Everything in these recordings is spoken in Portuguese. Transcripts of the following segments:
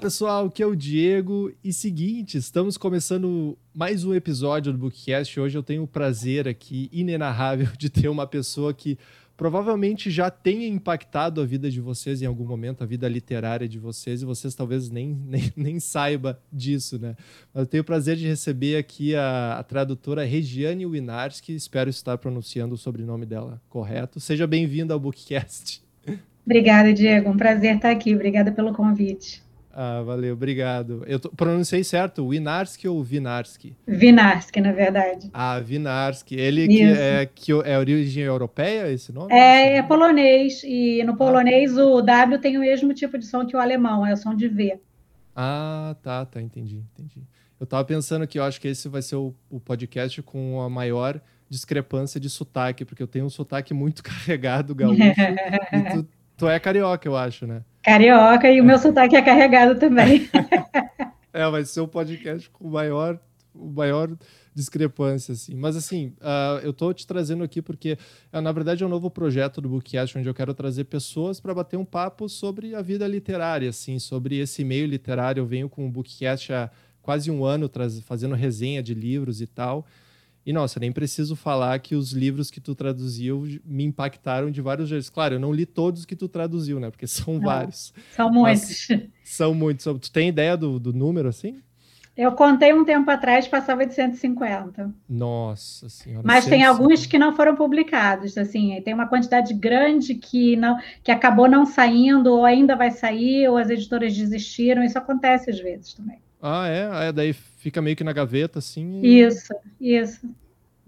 pessoal, aqui é o Diego. E seguinte, estamos começando mais um episódio do Bookcast. Hoje eu tenho o prazer aqui, inenarrável, de ter uma pessoa que provavelmente já tenha impactado a vida de vocês em algum momento, a vida literária de vocês, e vocês talvez nem, nem, nem saiba disso, né? Mas eu tenho o prazer de receber aqui a, a tradutora Regiane Winarski, espero estar pronunciando o sobrenome dela correto. Seja bem-vinda ao Bookcast. Obrigada, Diego. Um prazer estar aqui. Obrigada pelo convite. Ah, valeu, obrigado. Eu tô, pronunciei certo, Winarski ou Vinarski? Vinarski, na verdade. Ah, Vinarski. Ele que é, que é origem europeia, esse nome? É, é polonês, e no polonês ah. o W tem o mesmo tipo de som que o alemão, é o som de V. Ah, tá, tá, entendi, entendi. Eu tava pensando que eu acho que esse vai ser o, o podcast com a maior discrepância de sotaque, porque eu tenho um sotaque muito carregado gaúcho, e tu, tu é carioca, eu acho, né? Carioca e o meu sotaque é carregado também. é, vai ser o um podcast com maior, maior discrepância, assim. Mas, assim, uh, eu tô te trazendo aqui porque, uh, na verdade, é um novo projeto do Bookcast, onde eu quero trazer pessoas para bater um papo sobre a vida literária, assim, sobre esse meio literário. Eu venho com o Bookcast há quase um ano, fazendo resenha de livros e tal. E nossa, nem preciso falar que os livros que tu traduziu me impactaram de vários jeitos. Claro, eu não li todos que tu traduziu, né? Porque são não, vários. São muitos. São muitos. Tu tem ideia do, do número assim? Eu contei um tempo atrás, passava de 150. Nossa senhora. Mas 150. tem alguns que não foram publicados, assim, tem uma quantidade grande que não que acabou não saindo ou ainda vai sair ou as editoras desistiram, isso acontece às vezes também. Ah, é? Ah, é daí fica meio que na gaveta, assim. E... Isso, isso.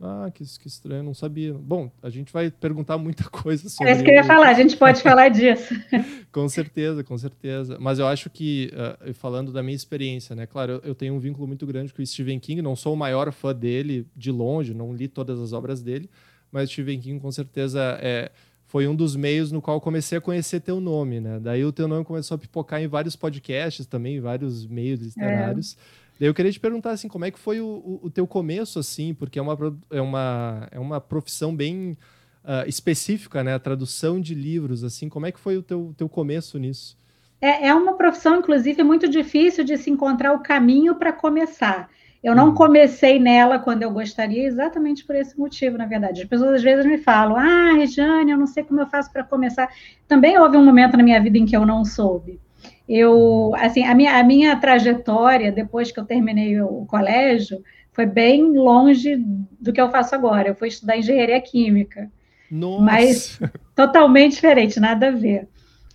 Ah, que, que estranho, não sabia. Bom, a gente vai perguntar muita coisa sobre. É isso que eu ia falar, a gente pode falar disso. com certeza, com certeza. Mas eu acho que, uh, falando da minha experiência, né? Claro, eu, eu, tenho um vínculo muito grande com o Stephen King, não sou o maior fã dele de longe, não li todas as obras dele, mas Stephen King com certeza é foi um dos meios no qual comecei a conhecer teu nome, né? Daí o teu nome começou a pipocar em vários podcasts também, em vários meios literários. É. Daí eu queria te perguntar, assim, como é que foi o, o, teu começo, assim? Porque é uma, é uma, é uma profissão bem uh, específica, né? A tradução de livros, assim. Como é que foi o teu, teu começo nisso? É, é uma profissão, inclusive, muito difícil de se encontrar o caminho para começar. Eu não uhum. comecei nela quando eu gostaria, exatamente por esse motivo, na verdade. As pessoas às vezes me falam: Ah, Regiane, eu não sei como eu faço para começar. Também houve um momento na minha vida em que eu não soube. Eu, assim, a minha, a minha trajetória, depois que eu terminei o colégio, foi bem longe do que eu faço agora. Eu fui estudar engenharia química. Nossa. Mas totalmente diferente, nada a ver.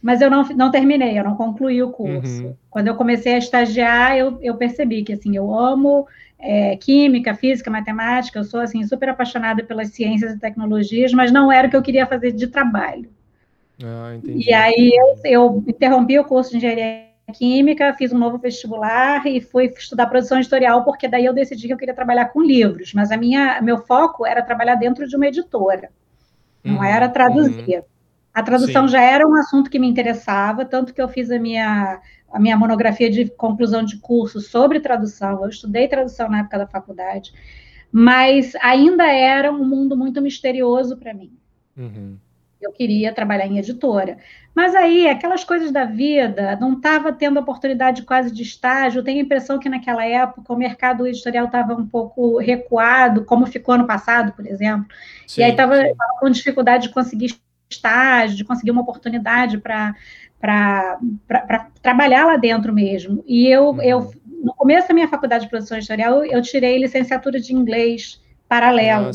Mas eu não, não terminei, eu não concluí o curso. Uhum. Quando eu comecei a estagiar, eu, eu percebi que assim, eu amo é, química, física, matemática, eu sou assim super apaixonada pelas ciências e tecnologias, mas não era o que eu queria fazer de trabalho. Ah, entendi. E aí eu, eu interrompi o curso de engenharia química, fiz um novo vestibular e fui estudar produção editorial, porque daí eu decidi que eu queria trabalhar com livros, mas a minha, meu foco era trabalhar dentro de uma editora, não uhum, era traduzir. Uhum. A tradução Sim. já era um assunto que me interessava, tanto que eu fiz a minha, a minha monografia de conclusão de curso sobre tradução. Eu estudei tradução na época da faculdade, mas ainda era um mundo muito misterioso para mim. Uhum. Eu queria trabalhar em editora. Mas aí, aquelas coisas da vida, não estava tendo oportunidade quase de estágio. Eu tenho a impressão que naquela época o mercado editorial estava um pouco recuado, como ficou ano passado, por exemplo. Sim, e aí estava com dificuldade de conseguir estágio, de conseguir uma oportunidade para trabalhar lá dentro mesmo. E eu, uhum. eu, no começo da minha faculdade de produção editorial, eu tirei licenciatura de inglês paralelo. Ah,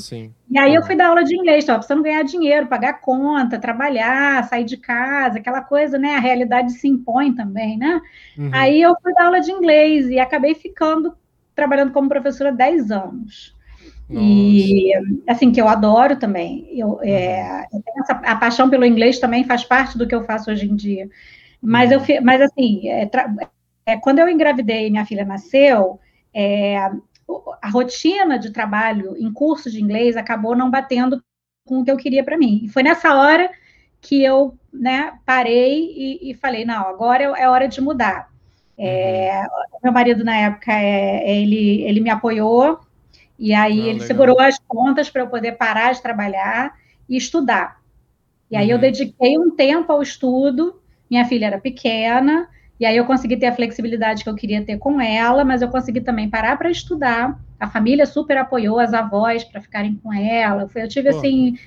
e aí uhum. eu fui dar aula de inglês, estava precisando ganhar dinheiro, pagar conta, trabalhar, sair de casa, aquela coisa, né? A realidade se impõe também, né? Uhum. Aí eu fui dar aula de inglês e acabei ficando trabalhando como professora 10 anos. Nossa. E assim, que eu adoro também. Eu, é, eu essa, a paixão pelo inglês também faz parte do que eu faço hoje em dia. Mas, eu, uhum. mas assim, é, é, quando eu engravidei e minha filha nasceu, é, a rotina de trabalho em curso de inglês acabou não batendo com o que eu queria para mim. E foi nessa hora que eu né, parei e, e falei, não, agora é, é hora de mudar. É, uhum. Meu marido, na época, ele, ele me apoiou, e aí ah, ele legal. segurou as contas para eu poder parar de trabalhar e estudar. E aí uhum. eu dediquei um tempo ao estudo. Minha filha era pequena E aí eu consegui ter a flexibilidade que eu queria ter com ela, mas eu consegui também parar para estudar. A família super apoiou as avós para ficarem com ela. Eu tive Pô. assim,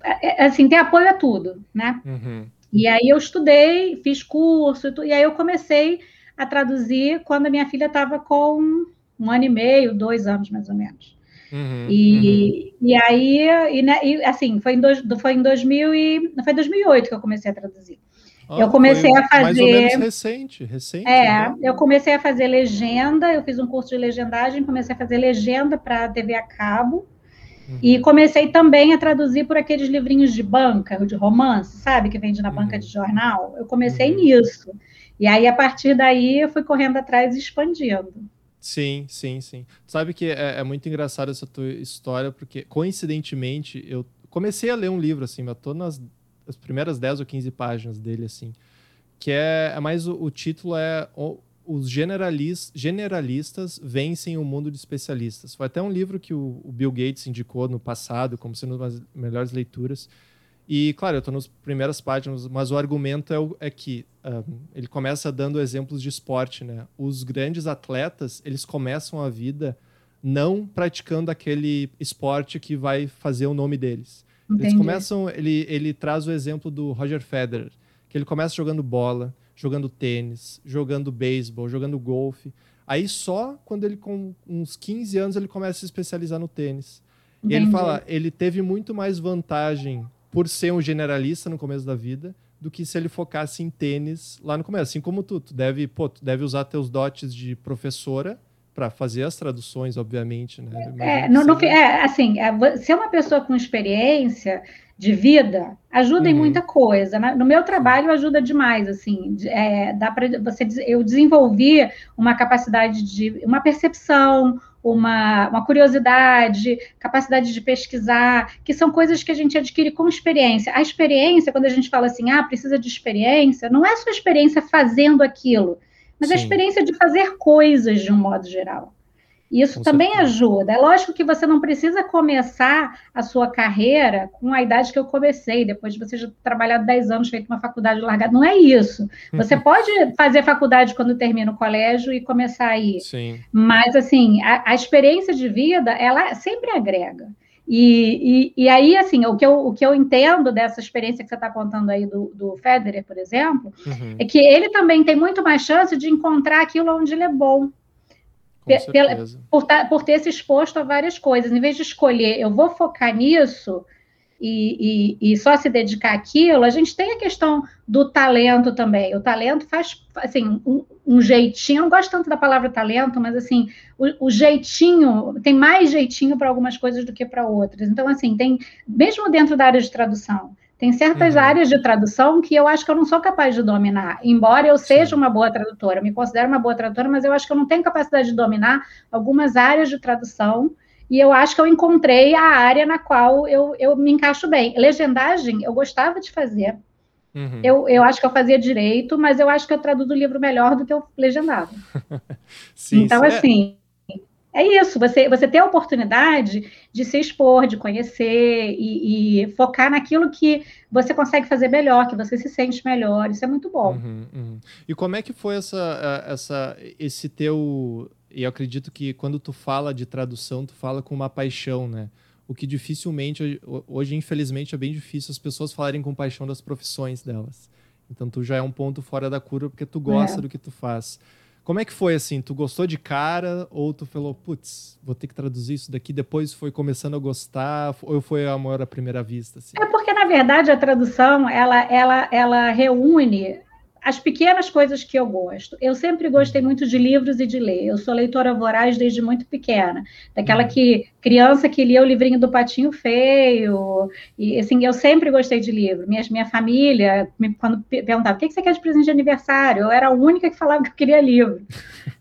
é, é, assim, ter apoio a tudo, né? Uhum. E aí eu estudei, fiz curso, e aí eu comecei a traduzir quando a minha filha estava com um ano e meio, dois anos mais ou menos. Uhum, e, uhum. e aí, e, né, e, assim, foi em, dois, foi em 2000 e, foi 2008 que eu comecei a traduzir. Ah, eu comecei a fazer. Mais ou menos recente, recente. É, né? eu comecei a fazer legenda, eu fiz um curso de legendagem, comecei a fazer legenda para TV a cabo. Uhum. E comecei também a traduzir por aqueles livrinhos de banca, de romance, sabe, que vende na banca uhum. de jornal. Eu comecei uhum. nisso. E aí, a partir daí, eu fui correndo atrás e expandindo. Sim, sim, sim. Sabe que é, é muito engraçado essa tua história, porque, coincidentemente, eu comecei a ler um livro, assim, eu tô nas as primeiras 10 ou 15 páginas dele, assim, que é, é mais o, o título é os generalis, generalistas vencem o mundo de especialistas. Foi até um livro que o, o Bill Gates indicou no passado como sendo uma das melhores leituras. E, claro, eu estou nas primeiras páginas, mas o argumento é, o, é que um, ele começa dando exemplos de esporte, né? Os grandes atletas, eles começam a vida não praticando aquele esporte que vai fazer o nome deles. Entendi. Eles começam, ele, ele traz o exemplo do Roger Federer, que ele começa jogando bola, jogando tênis, jogando beisebol, jogando golfe. Aí só quando ele com uns 15 anos ele começa a se especializar no tênis. Entendi. E ele fala, ele teve muito mais vantagem por ser um generalista no começo da vida do que se ele focasse em tênis lá no começo. Assim como tu, tu deve, pô, tu deve usar teus dotes de professora para fazer as traduções, obviamente, né? É, no, no, é, assim, é, ser uma pessoa com experiência de vida ajuda uhum. em muita coisa. Né? No meu trabalho ajuda demais, assim, é, dá para você eu desenvolvi uma capacidade de uma percepção, uma, uma curiosidade, capacidade de pesquisar, que são coisas que a gente adquire com experiência. A experiência, quando a gente fala assim, ah, precisa de experiência, não é só experiência fazendo aquilo, mas Sim. a experiência de fazer coisas de um modo geral. Isso com também certeza. ajuda. É lógico que você não precisa começar a sua carreira com a idade que eu comecei, depois de você já trabalhar 10 anos, feito uma faculdade largada. Não é isso. Você pode fazer faculdade quando termina o colégio e começar aí. Sim. Mas, assim, a, a experiência de vida, ela sempre agrega. E, e, e, aí, assim, o que, eu, o que eu entendo dessa experiência que você está contando aí do, do Federer, por exemplo, uhum. é que ele também tem muito mais chance de encontrar aquilo onde ele é bom por, tá, por, ter se exposto a várias coisas. Em vez de escolher, eu vou focar nisso e, e, e, só se dedicar àquilo, a gente tem a questão do talento também. O talento faz, assim, um, um jeitinho, eu não gosto tanto da palavra talento, mas, assim, o, o jeitinho, tem mais jeitinho para algumas coisas do que para outras. Então, assim, tem, mesmo dentro da área de tradução, tem certas uhum. áreas de tradução que eu acho que eu não sou capaz de dominar, embora eu seja Sim. uma boa tradutora, me considero uma boa tradutora, mas eu acho que eu não tenho capacidade de dominar algumas áreas de tradução, e eu acho que eu encontrei a área na qual eu, eu me encaixo bem. Legendagem, eu gostava de fazer. Uhum. Eu, eu acho que eu fazia direito, mas eu acho que eu traduzo o livro melhor do que eu legendava. Sim, então, é assim, é isso, você, você ter a oportunidade de se expor, de conhecer e, e, focar naquilo que você consegue fazer melhor, que você se sente melhor, isso é muito bom. Uhum, uhum. E como é que foi essa, essa, esse teu... E eu acredito que quando tu fala de tradução, tu fala com uma paixão, né? O que dificilmente, hoje infelizmente é bem difícil as pessoas falarem com paixão das profissões delas. Então tu já é um ponto fora da curva porque tu gosta é. do que tu faz. Como é que foi assim? Tu gostou de cara ou tu falou, putz, vou ter que traduzir isso daqui? Depois foi começando a gostar ou foi amor à primeira vista? Assim? É porque na verdade a tradução ela, ela, ela reúne as pequenas coisas que eu gosto. Eu sempre gostei muito de livros e de ler. Eu sou leitora voraz desde muito pequena. Daquela uhum. que criança que lia o livrinho do Patinho Feio. E assim, eu sempre gostei de livro. Minha, minha família, me, quando perguntava o que você quer de presente de aniversário, eu era a única que falava que eu queria livro.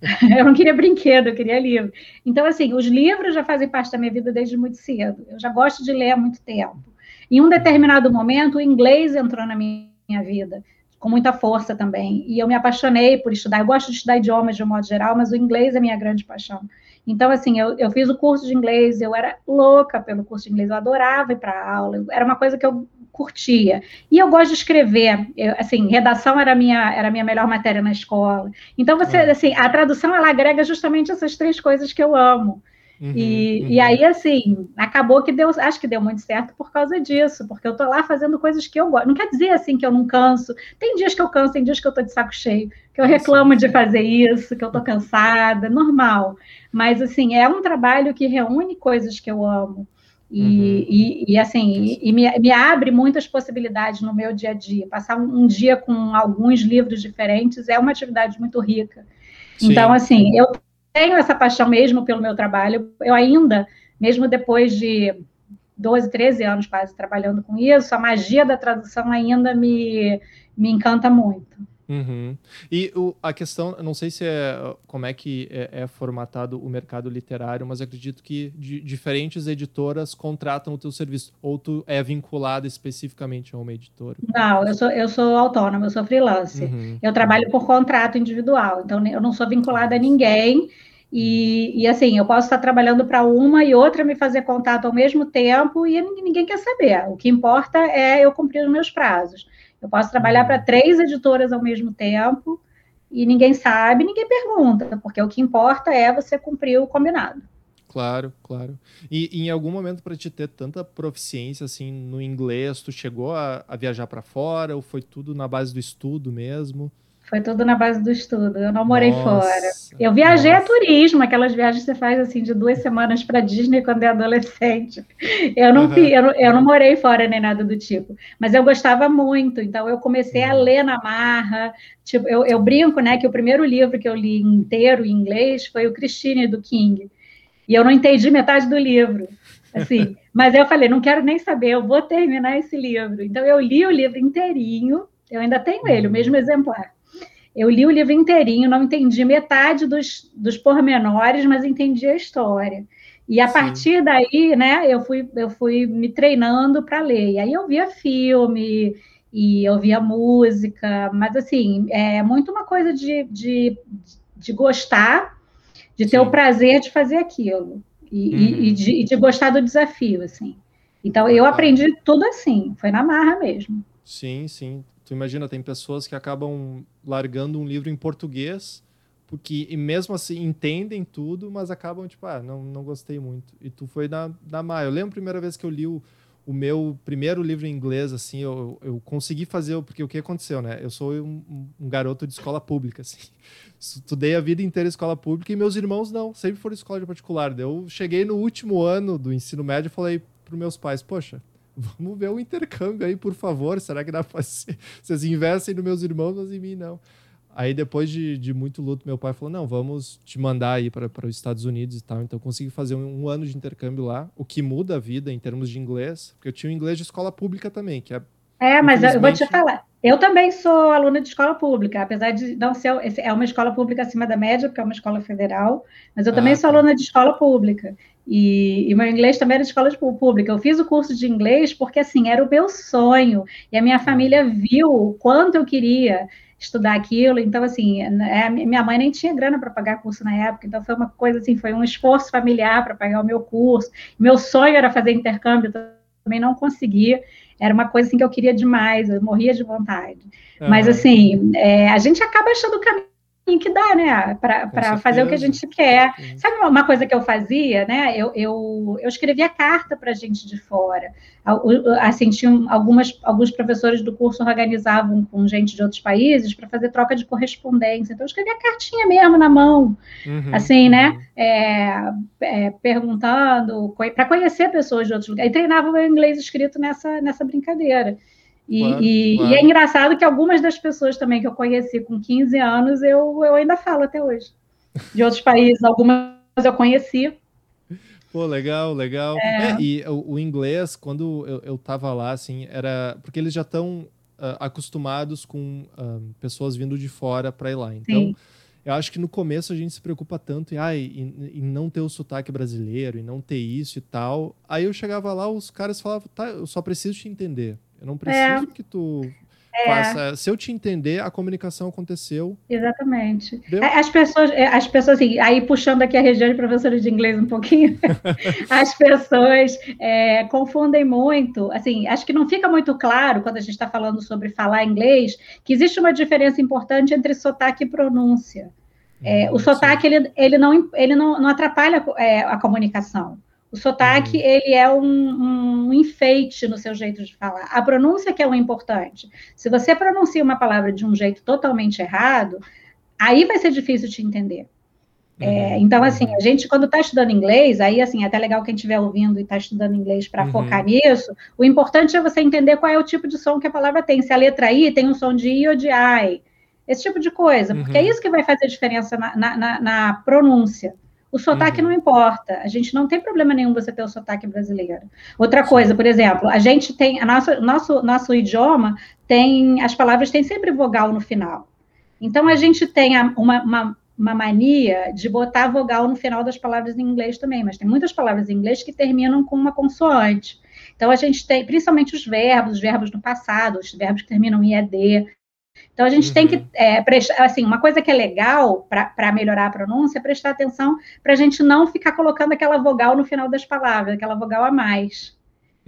eu não queria brinquedo, eu queria livro. Então, assim, os livros já fazem parte da minha vida desde muito cedo. Eu já gosto de ler há muito tempo. Em um determinado momento, o inglês entrou na minha vida com muita força também. E eu me apaixonei por estudar. Eu gosto de estudar idiomas de um modo geral, mas o inglês é minha grande paixão. Então, assim, eu, eu fiz o curso de inglês, eu era louca pelo curso de inglês, eu adorava ir para aula, era uma coisa que eu curtia. E eu gosto de escrever, eu, assim, redação era a minha, era minha melhor matéria na escola. Então, você, é. assim, a tradução, ela agrega justamente essas três coisas que eu amo. Uhum, e, uhum. e aí, assim, acabou que deu, acho que deu muito certo por causa disso, porque eu tô lá fazendo coisas que eu gosto. Não quer dizer, assim, que eu não canso. Tem dias que eu canso, tem dias que eu tô de saco cheio, que eu reclamo de fazer isso, que eu tô cansada, normal. Mas, assim, é um trabalho que reúne coisas que eu amo. E, uhum. e, e, assim, e, me, me, abre muitas possibilidades no meu dia a dia. Passar um, um dia com alguns livros diferentes é uma atividade muito rica. Sim. Então, assim, eu tenho essa paixão mesmo pelo meu trabalho. Eu ainda, mesmo depois de 12, 13 anos quase trabalhando com isso, a magia da tradução ainda me, me encanta muito. Uhum. E o, a questão, não sei se é como é que é, é formatado o mercado literário, mas acredito que de, diferentes editoras contratam o teu serviço, ou tu é vinculado especificamente a uma editora? Não, eu sou, eu sou autônoma, eu sou freelance. Uhum. Eu trabalho por contrato individual, então eu não sou vinculada a ninguém. E, e, assim, eu posso estar trabalhando para uma e outra me fazer contato ao mesmo tempo e ninguém quer saber. O que importa é eu cumprir os meus prazos. Eu posso trabalhar para três editoras ao mesmo tempo e ninguém sabe, ninguém pergunta, porque o que importa é você cumprir o combinado. Claro, claro. E, e em algum momento para te ter tanta proficiência assim no inglês, tu chegou a, a viajar para fora ou foi tudo na base do estudo mesmo? Foi tudo na base do estudo. Eu não morei nossa, fora. Eu viajei nossa. a turismo, aquelas viagens que você faz assim de duas semanas para Disney quando é adolescente. Eu não, uhum. eu, eu não morei fora nem nada do tipo. Mas eu gostava muito. Então eu comecei uhum. a ler na marra. Tipo, eu, eu brinco, né, que o primeiro livro que eu li inteiro em inglês foi o Christine do King. E eu não entendi metade do livro. Assim, mas eu falei, não quero nem saber, eu vou terminar esse livro. Então eu li o livro inteirinho. Eu ainda tenho ele, o mesmo exemplar. Eu li o livro inteirinho, não entendi metade dos, dos pormenores, mas entendi a história. E a Sim. partir daí, né, eu fui, eu fui me treinando para ler. E aí eu via filme e eu via música, mas assim, é muito uma coisa de, de, de gostar, de ter Sim. o prazer de fazer aquilo. E, uhum. e, e, de, de, gostar do desafio, assim. Então, eu aprendi tudo assim, foi na marra mesmo. Sim, sim. Tu imagina, tem pessoas que acabam largando um livro em português, porque e mesmo assim entendem tudo, mas acabam tipo, ah, não, não gostei muito. E tu foi na, na Maia. Eu lembro a primeira vez que eu li o, o meu primeiro livro em inglês, assim, eu, eu consegui fazer, porque o que aconteceu, né? Eu sou um, um garoto de escola pública, assim. Estudei a vida inteira em escola pública e meus irmãos não, sempre foram escola de particular. Eu cheguei no último ano do ensino médio e falei para meus pais, poxa, vamos ver o intercâmbio aí, por favor. Será que dá pra ser? Vocês investem nos meus irmãos, mas em mim não. Aí, depois de, de muito luto, meu pai falou: não, vamos te mandar aí para os Estados Unidos e tal. Então, consegui fazer um, um, ano de intercâmbio lá, o que muda a vida em termos de inglês, porque eu tinha um inglês de escola pública também, que é. É, mas eu vou te falar. Eu também sou aluna de escola pública, apesar de não ser. É uma escola pública acima da média, porque é uma escola federal, mas eu também ah, sou tá. aluna de escola pública. E, e meu inglês também era de escola pública. Eu fiz o curso de inglês porque, assim, era o meu sonho. E a minha família viu o quanto eu queria estudar aquilo. Então, assim, é, minha mãe nem tinha grana para pagar curso na época. Então, foi uma coisa assim, foi um esforço familiar para pagar o meu curso. Meu sonho era fazer intercâmbio, também não conseguia. Era uma coisa assim que eu queria demais, eu morria de vontade. Uhum. Mas, assim, é, a gente acaba achando o caminho que dá, né, para fazer o que a gente quer. Sim. Sabe uma coisa que eu fazia, né? Eu, eu, eu escrevia carta para gente de fora. Assim, algumas, alguns professores do curso organizavam com gente de outros países para fazer troca de correspondência. Então, eu escrevia cartinha mesmo na mão, uhum, assim, né? uhum. É, é, perguntando, para conhecer pessoas de outros lugares. E treinava o meu inglês escrito nessa, nessa brincadeira. E, claro, e, claro. e, é engraçado que algumas das pessoas também que eu conheci com 15 anos, eu, eu ainda falo até hoje. De outros países, algumas eu conheci. Pô, legal, legal. É. É, e o, o, inglês, quando eu, eu tava lá, assim, era. Porque eles já estão uh, ah, acostumados com uh, pessoas vindo de fora para ir lá. Então, Sim. eu acho que no começo a gente se preocupa tanto em, ah, em, em, não ter o sotaque brasileiro, em não ter isso e tal. Aí eu chegava lá, os caras falavam, tá, eu só preciso te entender. Eu não preciso é. que tu É. Faça, se eu te entender, a comunicação aconteceu. Exatamente. Deu? É, as pessoas, é, as pessoas assim, aí puxando aqui a região de professora de inglês um pouquinho, as pessoas é, confundem muito. Assim, acho que não fica muito claro quando a gente está falando sobre falar inglês que existe uma diferença importante entre sotaque e pronúncia. É, hum, o sotaque ele, ele, não, ele não, não atrapalha é, a comunicação. O sotaque, uhum. ele é um, um, enfeite no seu jeito de falar. A pronúncia que é o importante. Se você pronuncia uma palavra de um jeito totalmente errado, aí vai ser difícil te entender. É, uhum. É, então, assim, uhum. a gente, quando está estudando inglês, aí, assim, é até legal quem estiver ouvindo e está estudando inglês para uhum. focar nisso, o importante é você entender qual é o tipo de som que a palavra tem. Se a letra I tem um som de I ou de I. Esse tipo de coisa, porque é uhum. isso que vai fazer diferença na, na, na pronúncia. O sotaque uhum. não importa. A gente não tem problema nenhum você ter o sotaque brasileiro. Outra coisa, por exemplo, a gente tem a nossa, nosso nosso idioma tem as palavras têm sempre vogal no final. Então a gente tem uma, uma, uma mania de botar vogal no final das palavras em inglês também, mas tem muitas palavras em inglês que terminam com uma consoante. Então a gente tem, principalmente os verbos, os verbos no passado, os verbos que terminam em ed, então, a gente uhum. tem que uhum. é, prestar, assim, uma coisa que é legal para melhorar a pronúncia é prestar atenção para a gente não ficar colocando aquela vogal no final das palavras, aquela vogal a mais.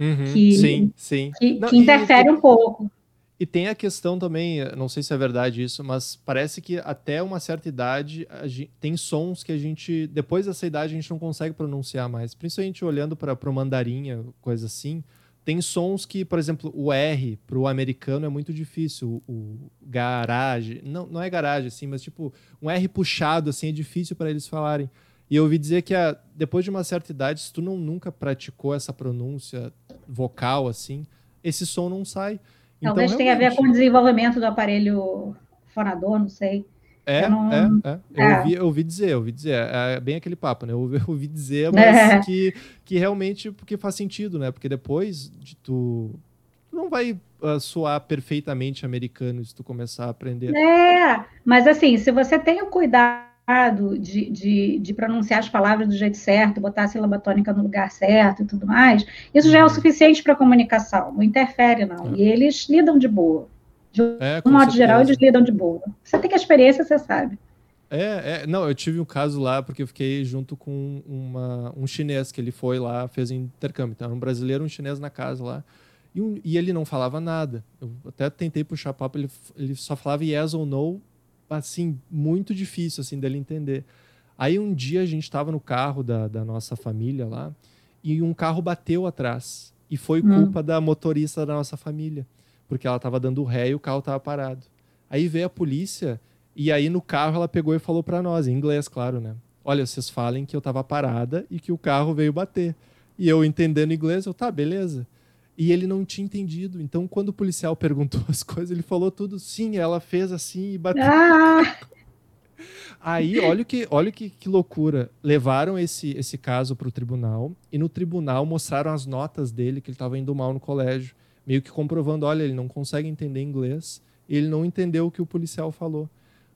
Uhum. Que, sim, sim. Que, não, que interfere e, um pouco. E tem a questão também, não sei se é verdade isso, mas parece que até uma certa idade gente, tem sons que a gente, depois dessa idade, a gente não consegue pronunciar mais. Principalmente olhando para o mandarim, coisa assim. Tem sons que, por exemplo, o R para o americano é muito difícil. O, garage, não, não é garagem assim, mas tipo, um R puxado assim é difícil para eles falarem. E eu ouvi dizer que a, depois de uma certa idade, se tu não nunca praticou essa pronúncia vocal assim, esse som não sai. Talvez então, tenha a ver com o desenvolvimento do aparelho fonador, não sei. É, não... é, é. Eu, é. Ouvi, eu ouvi dizer, eu ouvi dizer. É, é bem aquele papo, né? Eu ouvi, eu ouvi dizer, mas é. que, que realmente porque faz sentido, né? Porque depois de tu. Não vai uh, soar perfeitamente americano se tu começar a aprender. É, mas assim, se você tem o cuidado de, de, de, pronunciar as palavras do jeito certo, botar a sílaba tônica no lugar certo e tudo mais, isso já é o uhum. suficiente para a comunicação, não interfere, não. É. E eles lidam de boa. De é, um modo certeza. geral, eles lidam de boa. Você tem que a experiência, você sabe. É, é, não, eu tive um caso lá porque eu fiquei junto com uma, um chinês que ele foi lá, fez intercâmbio. Então, um brasileiro, um chinês na casa lá. E, um, e ele não falava nada. Eu até tentei puxar papo, ele, ele só falava yes ou no, assim, muito difícil, assim, dele entender. Aí um dia a gente estava no carro da, da nossa família lá e um carro bateu atrás. E foi hum. culpa da motorista da nossa família porque ela estava dando ré e o carro estava parado. Aí veio a polícia e aí no carro ela pegou e falou para nós, em inglês, claro, né? Olha, vocês falem que eu estava parada e que o carro veio bater. E eu entendendo inglês, eu, tá, beleza. E ele não tinha entendido. Então, quando o policial perguntou as coisas, ele falou tudo, sim, ela fez assim e bateu. Ah! Aí, olha que, olha que, que loucura. Levaram esse, esse caso para o tribunal e no tribunal mostraram as notas dele que ele estava indo mal no colégio meio que comprovando, olha, ele não consegue entender inglês, ele não entendeu o que o policial falou.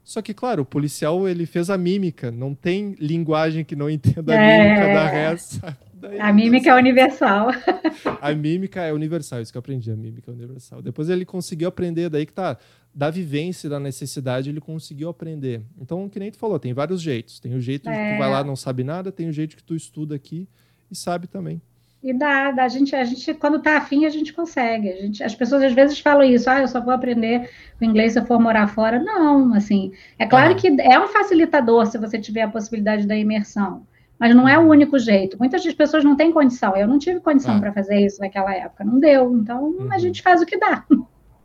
Só que, claro, o policial ele fez a mímica, não tem linguagem que não entenda a é... mímica da resta. A mímica é universal. A mímica é universal, isso que eu aprendi, a mímica é universal. Depois ele conseguiu aprender, daí que tá, da vivência, da necessidade, ele conseguiu aprender. Então, que nem tu falou, tem vários jeitos. Tem o jeito é... que tu vai lá não sabe nada, tem o jeito que tu estuda aqui e sabe também. E dá, dá, a gente, a gente quando está afim, a gente consegue. A gente, as pessoas às vezes falam isso, ah, eu só vou aprender o inglês se eu for morar fora. Não, assim, é claro ah. que é um facilitador se você tiver a possibilidade da imersão, mas não é o único jeito. Muitas das pessoas não têm condição. Eu não tive condição ah. para fazer isso naquela época, não deu. Então uhum. a gente faz o que dá.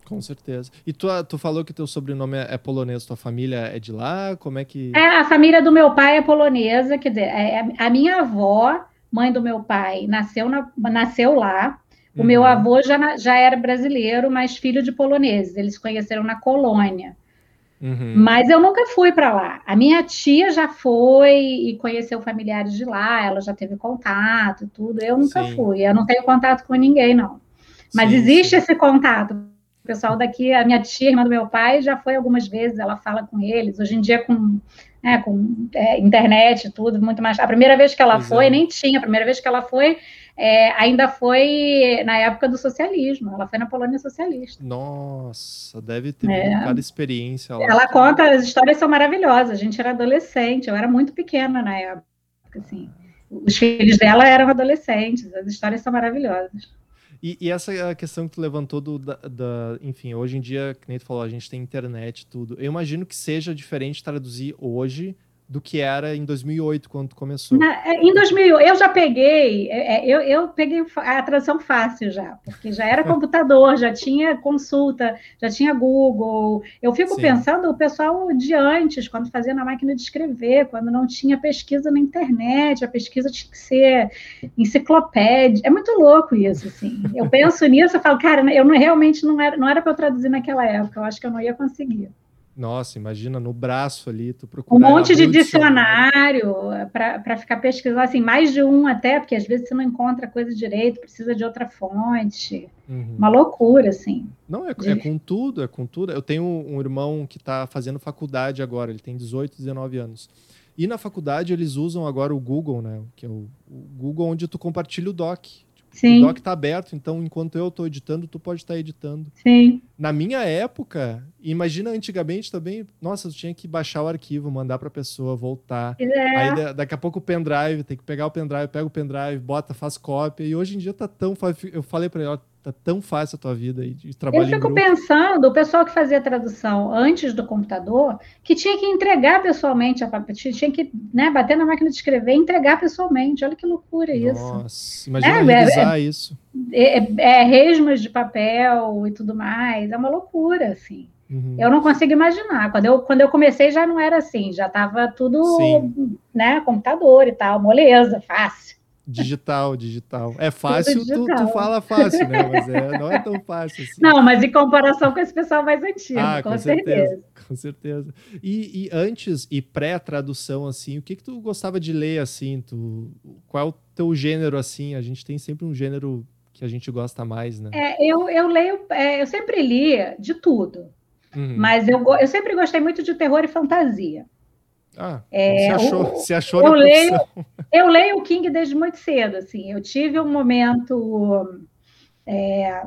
Com certeza. E tu, tu falou que teu sobrenome é, é polonês, tua família é de lá? Como é que. É, a família do meu pai é polonesa, quer dizer, é, é a minha avó mãe do meu pai, nasceu, na, nasceu lá. O uhum. meu avô já, já era brasileiro, mas filho de poloneses. Eles se conheceram na colônia. Uhum. Mas eu nunca fui para lá. A minha tia já foi e conheceu familiares de lá, ela já teve contato e tudo. Eu nunca sim. fui. Eu não tenho contato com ninguém, não. Mas sim, existe sim. esse contato. O pessoal daqui, a minha tia, irmã do meu pai, já foi algumas vezes, ela fala com eles. Hoje em dia, com né, com é, internet tudo, muito mais. A primeira vez que ela Exato. foi, nem tinha, a primeira vez que ela foi, é, ainda foi na época do socialismo, ela foi na Polônia socialista. Nossa, deve ter é. cada experiência lá. Ela conta, as histórias são maravilhosas, a gente era adolescente, eu era muito pequena na época, assim. Os filhos dela eram adolescentes, as histórias são maravilhosas. E, e, essa questão que tu levantou do, da, da, Enfim, hoje em dia, que nem tu falou, a gente tem internet tudo. Eu imagino que seja diferente traduzir hoje do que era em 2008, quando começou? Na, é, em 2008, eu já peguei, é, é, eu, eu peguei a tradução fácil já, porque já era computador, já tinha consulta, já tinha Google. Eu fico Sim. pensando o pessoal de antes, quando fazia na máquina de escrever, quando não tinha pesquisa na internet, a pesquisa tinha que ser enciclopédia. É muito louco isso, assim. Eu penso nisso, eu falo, cara, eu não, realmente não era, não era para eu traduzir naquela época, eu acho que eu não ia conseguir. Nossa, imagina no braço ali, tu procura. Um monte de dicionário para ficar pesquisando, assim, mais de um até, porque às vezes você não encontra coisa direito, precisa de outra fonte. Uhum. Uma loucura, assim. Não, é, de... é, com tudo, é com tudo. Eu tenho um irmão que está fazendo faculdade agora, ele tem 18, 19 anos. E na faculdade eles usam agora o Google, né? Que é o, o Google onde tu compartilha o doc. Sim. O doc está aberto, então enquanto eu estou editando, tu pode estar tá editando. Sim. Na minha época, imagina antigamente também, nossa, tu tinha que baixar o arquivo, mandar para a pessoa, voltar. É. Aí daqui a pouco o pendrive, tem que pegar o pendrive, pega o pendrive, bota, faz cópia. E hoje em dia tá tão Eu falei para ela, Tá tão fácil a tua vida aí de trabalho Eu fico pensando, o pessoal que fazia tradução antes do computador, que tinha que entregar pessoalmente, a, tinha que né, bater na máquina de escrever e entregar pessoalmente. Olha que loucura isso. Nossa, imagina é, revisar é, isso. É, é, é, resmas de papel e tudo mais, é uma loucura, assim. Uhum. Eu não consigo imaginar. Quando eu, quando eu comecei já não era assim, já estava tudo, Sim. né, computador e tal, moleza, fácil. Digital, digital. É fácil, digital. Tu, tu, fala fácil, né? Mas é, não é tão fácil assim. Não, mas em comparação com esse pessoal mais antigo, ah, com, com certeza, certeza. Com certeza. E, e antes e pré-tradução, assim, o que que tu gostava de ler, assim? Tu, qual é o teu gênero, assim? A gente tem sempre um gênero que a gente gosta mais, né? É, eu, eu leio, é, eu sempre lia de tudo. Uhum. Mas eu, eu sempre gostei muito de terror e fantasia. Ah, é, você achou, o, você achou eu leio, eu leio o King desde muito cedo, assim. Eu tive um momento é,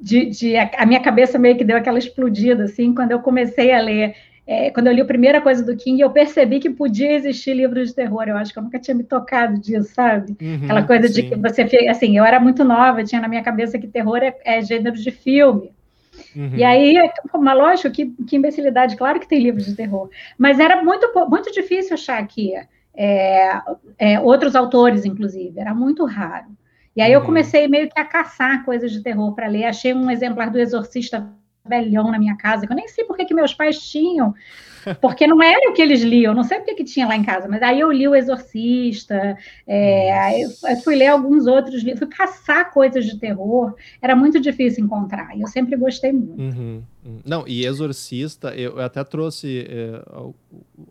de, de, a minha cabeça meio que deu aquela explodida, assim, quando eu comecei a ler. É, quando eu li a primeira coisa do King, eu percebi que podia existir livros de terror. Eu acho que eu nunca tinha me tocado disso, sabe? Uhum, Aquela coisa sim. de que você, assim, eu era muito nova, tinha na minha cabeça que terror é, é gênero de filme. Uhum. E aí, uma lógico, que, que imbecilidade, claro que tem livros de terror, mas era muito, muito difícil achar aqui é, é, outros autores, inclusive, era muito raro. E aí uhum. eu comecei meio que a caçar coisas de terror para ler. Achei um exemplar do Exorcista velhão na minha casa, que eu nem sei por que meus pais tinham, porque não era o que eles liam, não sei o que tinha lá em casa, mas aí eu li O Exorcista, é, eu fui ler alguns outros livros, fui caçar coisas de terror, era muito difícil encontrar, e eu sempre gostei muito. Uhum, uhum. Não, e Exorcista, eu até trouxe, é,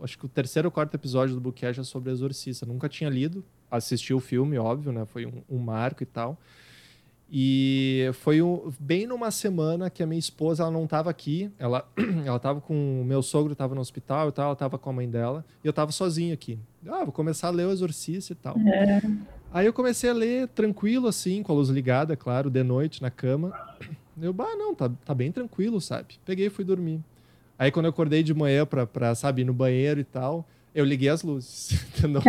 acho que o terceiro ou quarto episódio do Bookcast é sobre Exorcista, nunca tinha lido, assisti o filme, óbvio, né, foi um, um marco e tal, e foi um, bem numa semana que a minha esposa ela não estava aqui. Ela ela estava com o meu sogro estava no hospital e tal, ela estava com a mãe dela e eu estava sozinho aqui. Ah, vou começar a ler o Exorcista e tal. É. Aí eu comecei a ler tranquilo assim, com a luz ligada, claro, de noite na cama. Eu, bah, não, tá, tá bem tranquilo, sabe? Peguei e fui dormir. Aí quando eu acordei de manhã para pra sabe, ir no banheiro e tal, eu liguei as luzes. Não,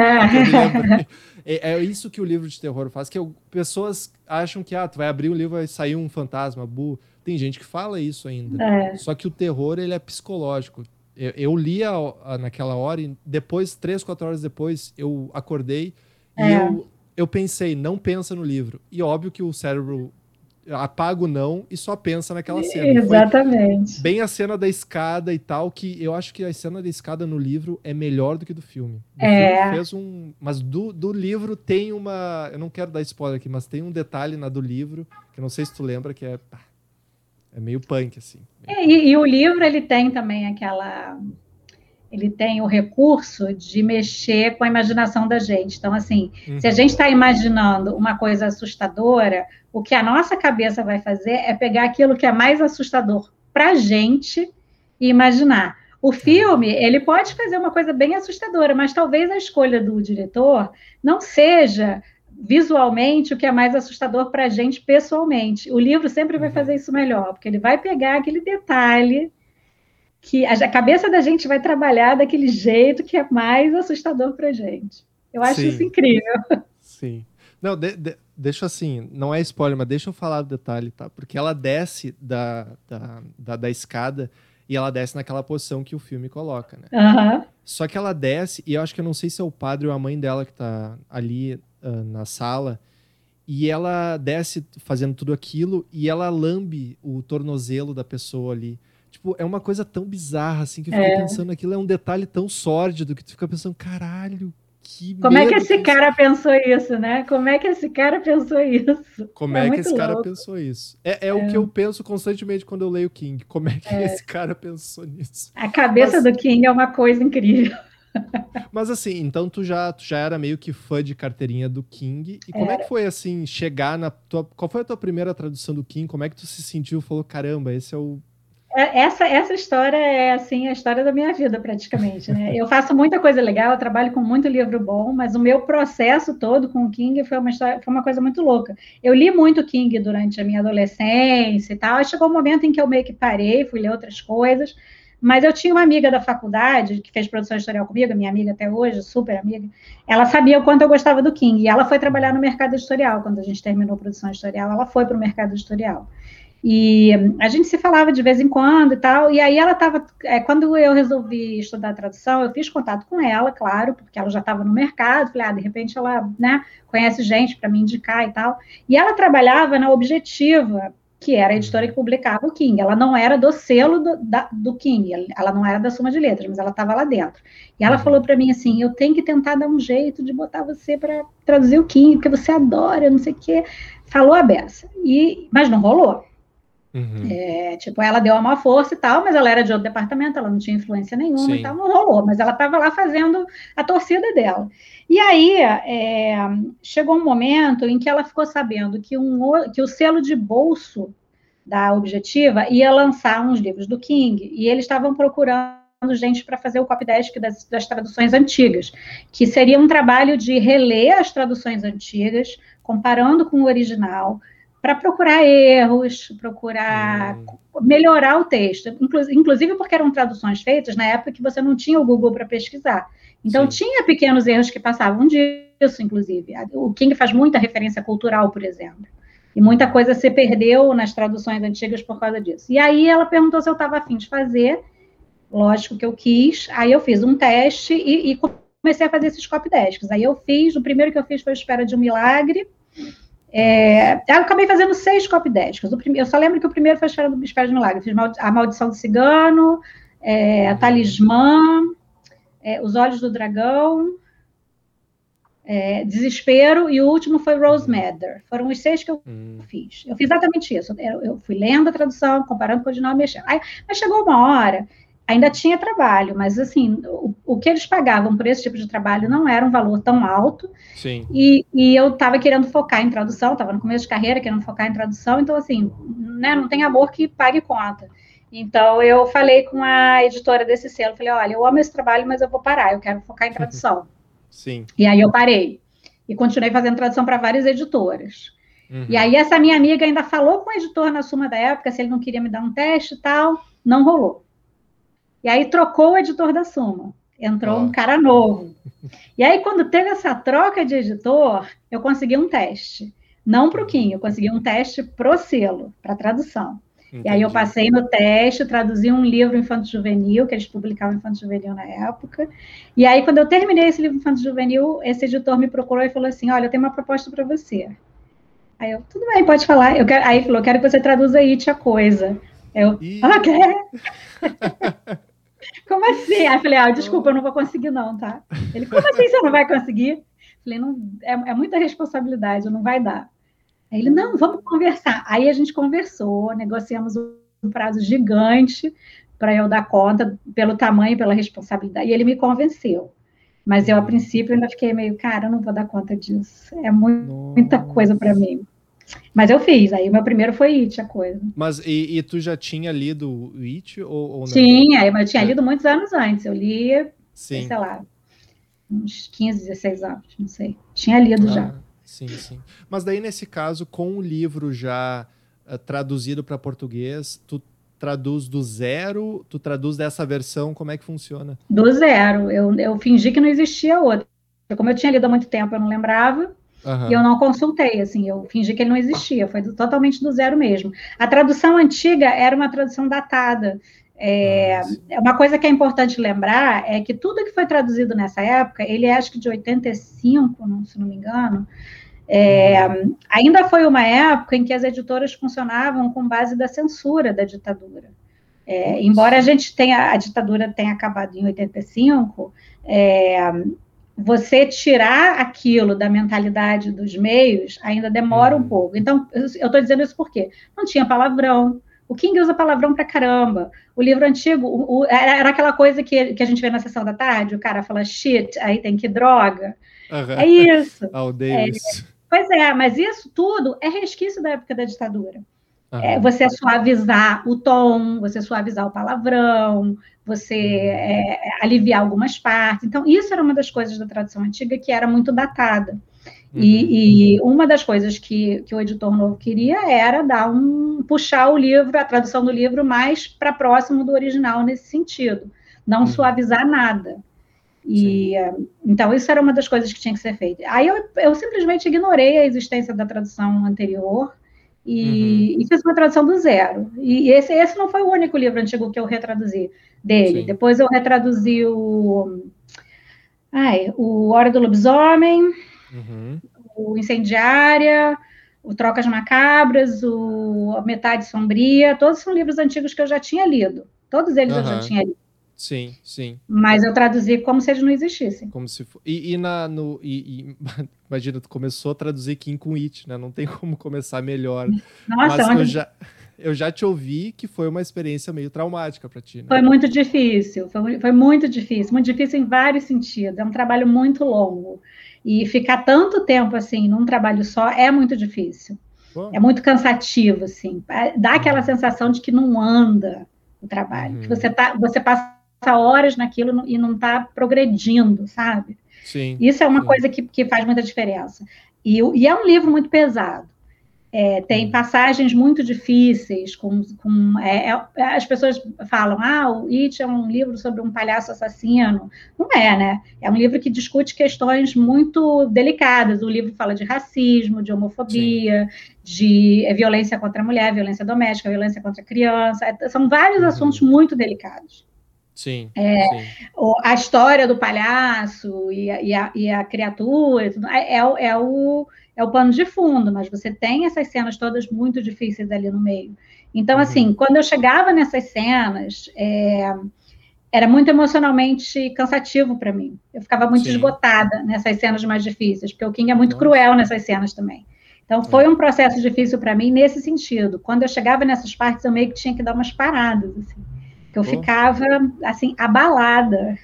é, é, isso que o livro de terror faz, que eu, pessoas acham que ah, tu vai abrir o livro e vai sair um fantasma, bu. Tem gente que fala isso ainda. É. Só que o terror ele é psicológico. Eu, eu li a, a, naquela hora e depois, três, quatro horas depois, eu acordei e é. eu, eu pensei, não pensa no livro. E óbvio que o cérebro apaga o não e só pensa naquela cena. Exatamente. Foi bem a cena da escada e tal, que eu acho que a cena da escada no livro é melhor do que do filme. Do é. Filme fez um, mas do, do livro tem uma, eu não quero dar spoiler aqui, mas tem um detalhe na do livro que eu não sei se tu lembra que é é meio punk assim. É, e, e o livro ele tem também aquela ele tem o recurso de mexer com a imaginação da gente. Então, assim, uhum. se a gente está imaginando uma coisa assustadora, o que a nossa cabeça vai fazer é pegar aquilo que é mais assustador para a gente e imaginar. O filme, ele pode fazer uma coisa bem assustadora, mas talvez a escolha do diretor não seja visualmente o que é mais assustador para a gente pessoalmente. O livro sempre vai uhum. fazer isso melhor, porque ele vai pegar aquele detalhe que a cabeça da gente vai trabalhar daquele jeito que é mais assustador para gente. Eu acho Sim. isso incrível. Sim. Não, de, de, deixa assim, não é spoiler, mas deixa eu falar do detalhe, tá? Porque ela desce da, da, da, da escada e ela desce naquela posição que o filme coloca, né? Uhum. Só que ela desce, e eu acho que eu não sei se é o padre ou a mãe dela que tá ali uh, na sala, e ela desce fazendo tudo aquilo e ela lambe o tornozelo da pessoa ali. Tipo, é uma coisa tão bizarra, assim, que eu fico é. pensando aquilo é um detalhe tão sórdido que tu fica pensando, caralho, que Como é que esse que cara isso... pensou isso, né? Como é que esse cara pensou isso? Como é, é que esse louco. cara pensou isso? É, é, é, o que eu penso constantemente quando eu leio King. Como é que é. esse cara pensou nisso? A cabeça Mas... do King é uma coisa incrível. Mas assim, então tu já, tu já era meio que fã de carteirinha do King. E como é que foi assim, chegar na tua. Qual foi a tua primeira tradução do King? Como é que tu se sentiu? Falou, caramba, esse é o é, essa, essa história é assim a história da minha vida, praticamente. Né? Eu faço muita coisa legal, trabalho com muito livro bom, mas o meu processo todo com o King foi uma, história, foi uma coisa muito louca. Eu li muito King durante a minha adolescência e tal, e chegou um momento em que eu meio que parei, fui ler outras coisas, mas eu tinha uma amiga da faculdade que fez produção editorial comigo, minha amiga até hoje, super amiga. Ela sabia o quanto eu gostava do King, e ela foi trabalhar no mercado editorial. Quando a gente terminou a produção editorial, ela foi para o mercado editorial. E a gente se falava de vez em quando e tal. E aí ela estava. É, quando eu resolvi estudar tradução, eu fiz contato com ela, claro, porque ela já estava no mercado. Falei, ah, de repente ela né, conhece gente para me indicar e tal. E ela trabalhava na Objetiva, que era a editora que publicava o King. Ela não era do selo do, da, do King, ela não era da Suma de Letras, mas ela estava lá dentro. E ela uhum. falou para mim assim: eu tenho que tentar dar um jeito de botar você para traduzir o King, porque você adora, não sei o quê. Falou a beça. E, mas não rolou. Uhum. É, tipo, ela deu uma força e tal, mas ela era de outro departamento, ela não tinha influência nenhuma Sim. e tal, não rolou, mas ela estava lá fazendo a torcida dela. E aí é, chegou um momento em que ela ficou sabendo que, um, que o selo de bolso da Objetiva ia lançar uns livros do King, e eles estavam procurando gente para fazer o copydesk das, das traduções antigas, que seria um trabalho de reler as traduções antigas, comparando com o original, para procurar erros, procurar hum. melhorar o texto, inclusive porque eram traduções feitas na época que você não tinha o Google para pesquisar. Então Sim. tinha pequenos erros que passavam disso, inclusive. O King faz muita referência cultural, por exemplo. E muita coisa se perdeu nas traduções antigas por causa disso. E aí ela perguntou se eu estava afim de fazer. Lógico que eu quis. Aí eu fiz um teste e, e comecei a fazer esses copy desks. Aí eu fiz, o primeiro que eu fiz foi Espera de um Milagre, é, eu acabei fazendo seis copydescas. Eu só lembro que o primeiro foi a Esfera do Espelho de Milagre. Eu fiz A Maldição do Cigano, é, a Talismã, é, Os Olhos do Dragão, é, Desespero, e o último foi Rose Madder. Foram os seis que eu hum. fiz. Eu fiz exatamente isso. Eu, eu, fui lendo a tradução, comparando com o original e mexendo. Aí, mas chegou uma hora ainda tinha trabalho, mas assim, o, o, que eles pagavam por esse tipo de trabalho não era um valor tão alto. Sim. E, e eu estava querendo focar em tradução, estava no começo de carreira querendo focar em tradução, então assim, né, não tem amor que pague conta. Então eu falei com a editora desse selo, falei, olha, eu amo esse trabalho, mas eu vou parar, eu quero focar em tradução. Sim. E aí eu parei. E continuei fazendo tradução para várias editoras. Uhum. E aí essa minha amiga ainda falou com o editor na suma da época se ele não queria me dar um teste e tal, não rolou. E aí trocou o editor da Suma. Entrou um cara novo. E aí, quando teve essa troca de editor, eu consegui um teste. Não para o Kim, eu consegui um teste pro selo, para tradução. Entendi. E aí eu passei no teste, traduzi um livro infanto-juvenil, que eles publicavam infanto-juvenil na época. E aí, quando eu terminei esse livro infanto-juvenil, esse editor me procurou e falou assim, olha, eu tenho uma proposta para você. Aí eu, tudo bem, pode falar. Eu quero... Aí ele falou, quero que você traduza It a coisa. Eu, ah, quer? Como assim? Aí eu falei, ah, desculpa, eu não vou conseguir, não, tá? Ele, como assim você não vai conseguir? Falei, não, é, é muita responsabilidade, não vai dar. Aí ele, não, vamos conversar. Aí a gente conversou, negociamos um prazo gigante para eu dar conta pelo tamanho, pela responsabilidade. E ele me convenceu. Mas eu, a princípio, ainda fiquei meio, cara, eu não vou dar conta disso. É muito, muita coisa para mim. Mas eu fiz, aí o meu primeiro foi It, a coisa. Mas e, e tu já tinha lido It ou, ou não? Tinha, eu tinha é. lido muitos anos antes. Eu li, sim. sei lá, uns 15, 16 anos, não sei. Tinha lido ah, já. Sim, sim. Mas daí, nesse caso, com o livro já uh, traduzido para português, tu traduz do zero? Tu traduz dessa versão? Como é que funciona? Do zero. Eu, eu fingi que não existia outra. Como eu tinha lido há muito tempo, eu não lembrava. Uhum. E eu não consultei, assim, eu fingi que ele não existia, foi do, totalmente do zero mesmo. A tradução antiga era uma tradução datada. É, ah, uma coisa que é importante lembrar é que tudo que foi traduzido nessa época, ele é acho que de 85, não, se não me engano, é, uhum. ainda foi uma época em que as editoras funcionavam com base da censura da ditadura. É, embora a gente tenha, a ditadura tenha acabado em 85, é, você tirar aquilo da mentalidade dos meios ainda demora um uhum. pouco. Então, eu estou dizendo isso porque não tinha palavrão. O King usa palavrão pra caramba. O livro antigo o, o, era, aquela coisa que, que a gente vê na sessão da tarde, o cara fala shit, aí tem que droga. Uhum. É isso. Davis. É, pois é, mas isso tudo é resquício da época da ditadura. Uhum. É, você suavizar o tom, você suavizar o palavrão, você é, aliviar algumas partes. Então, isso era uma das coisas da tradução antiga que era muito datada. Uhum. E, e, uma das coisas que, que o editor novo queria era dar um puxar o livro, a tradução do livro, mais para próximo do original nesse sentido, não uhum. suavizar nada. E então isso era uma das coisas que tinha que ser feita. Aí eu, eu simplesmente ignorei a existência da tradução anterior e, uhum. e, fiz uma tradução do zero. E esse, esse não foi o único livro antigo que eu retraduzi dele. Sim. Depois eu retraduzi o. Ai, o Hora do Lobisomem, uhum. o Incendiária, o Trocas Macabras, o Metade Sombria. Todos são livros antigos que eu já tinha lido. Todos eles uhum. eu já tinha lido. Sim, sim. Mas eu traduzi como se eles não existissem. Como se for... e, e, na, no, e, e, imagina, tu começou a traduzir Kim com It, né? Não tem como começar melhor. Nossa, Mas eu já, eu já te ouvi que foi uma experiência meio traumática para ti. Né? Foi muito difícil, foi, foi muito difícil, muito difícil em vários sentidos. É um trabalho muito longo. E ficar tanto tempo assim num trabalho só é muito difícil. Pô. É muito cansativo, assim. Dá aquela uhum. sensação de que não anda o trabalho, uhum. que você, tá, você passa horas naquilo e não está progredindo, sabe? Sim. Isso é uma sim. coisa que, que faz muita diferença. E, e, é um livro muito pesado. É, tem passagens muito difíceis, com, com é, é, as pessoas falam, ah, o It é um livro sobre um palhaço assassino. Não é, né? É um livro que discute questões muito delicadas. O livro fala de racismo, de homofobia, Sim. de é, violência contra a mulher, violência doméstica, violência contra a criança. É, são vários uhum. assuntos muito delicados. Sim, é, sim. A história do palhaço e a, e a, e a criatura é, é, é, o, é o pano de fundo, mas você tem essas cenas todas muito difíceis ali no meio. Então, uhum. assim, quando eu chegava nessas cenas, é, era muito emocionalmente cansativo para mim. Eu ficava muito sim. esgotada nessas cenas mais difíceis, porque o King é muito Nossa. cruel nessas cenas também. Então, foi é. um processo difícil para mim nesse sentido. Quando eu chegava nessas partes, eu meio que tinha que dar umas paradas, assim eu oh. ficava assim abalada.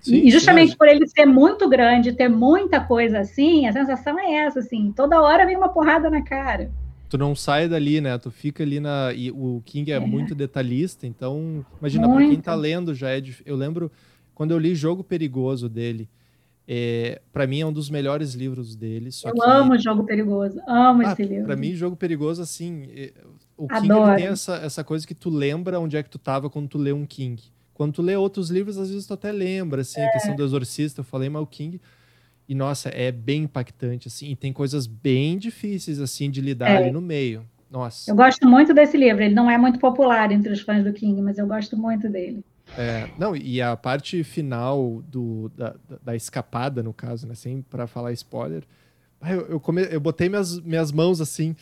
Sim, e justamente sim. por ele ser muito grande, ter muita coisa assim, a sensação é essa, assim, toda hora vem uma porrada na cara. Tu não sai dali, né? Tu fica ali na. E o King é, é. muito detalhista, então, imagina, para quem tá lendo já é. Eu lembro quando eu li Jogo Perigoso dele. É, para mim é um dos melhores livros dele. eu que... amo Jogo Perigoso, amo ah, esse livro. Para mim, Jogo Perigoso, assim, é, o King ele tem essa, essa coisa que tu lembra onde é que tu tava quando tu lê um King. Quando tu lê outros livros, às vezes tu até lembra, assim, é. a questão do exorcista, eu falei, mas o King. E, nossa, é bem impactante, assim, e tem coisas bem difíceis, assim, de lidar é. ali no meio. Nossa. Eu gosto muito desse livro, ele não é muito popular entre os fãs do King, mas eu gosto muito dele. É, não, e a parte final do, da, da escapada, no caso, né, sem para falar spoiler, eu, eu, come... eu botei minhas, minhas mãos assim.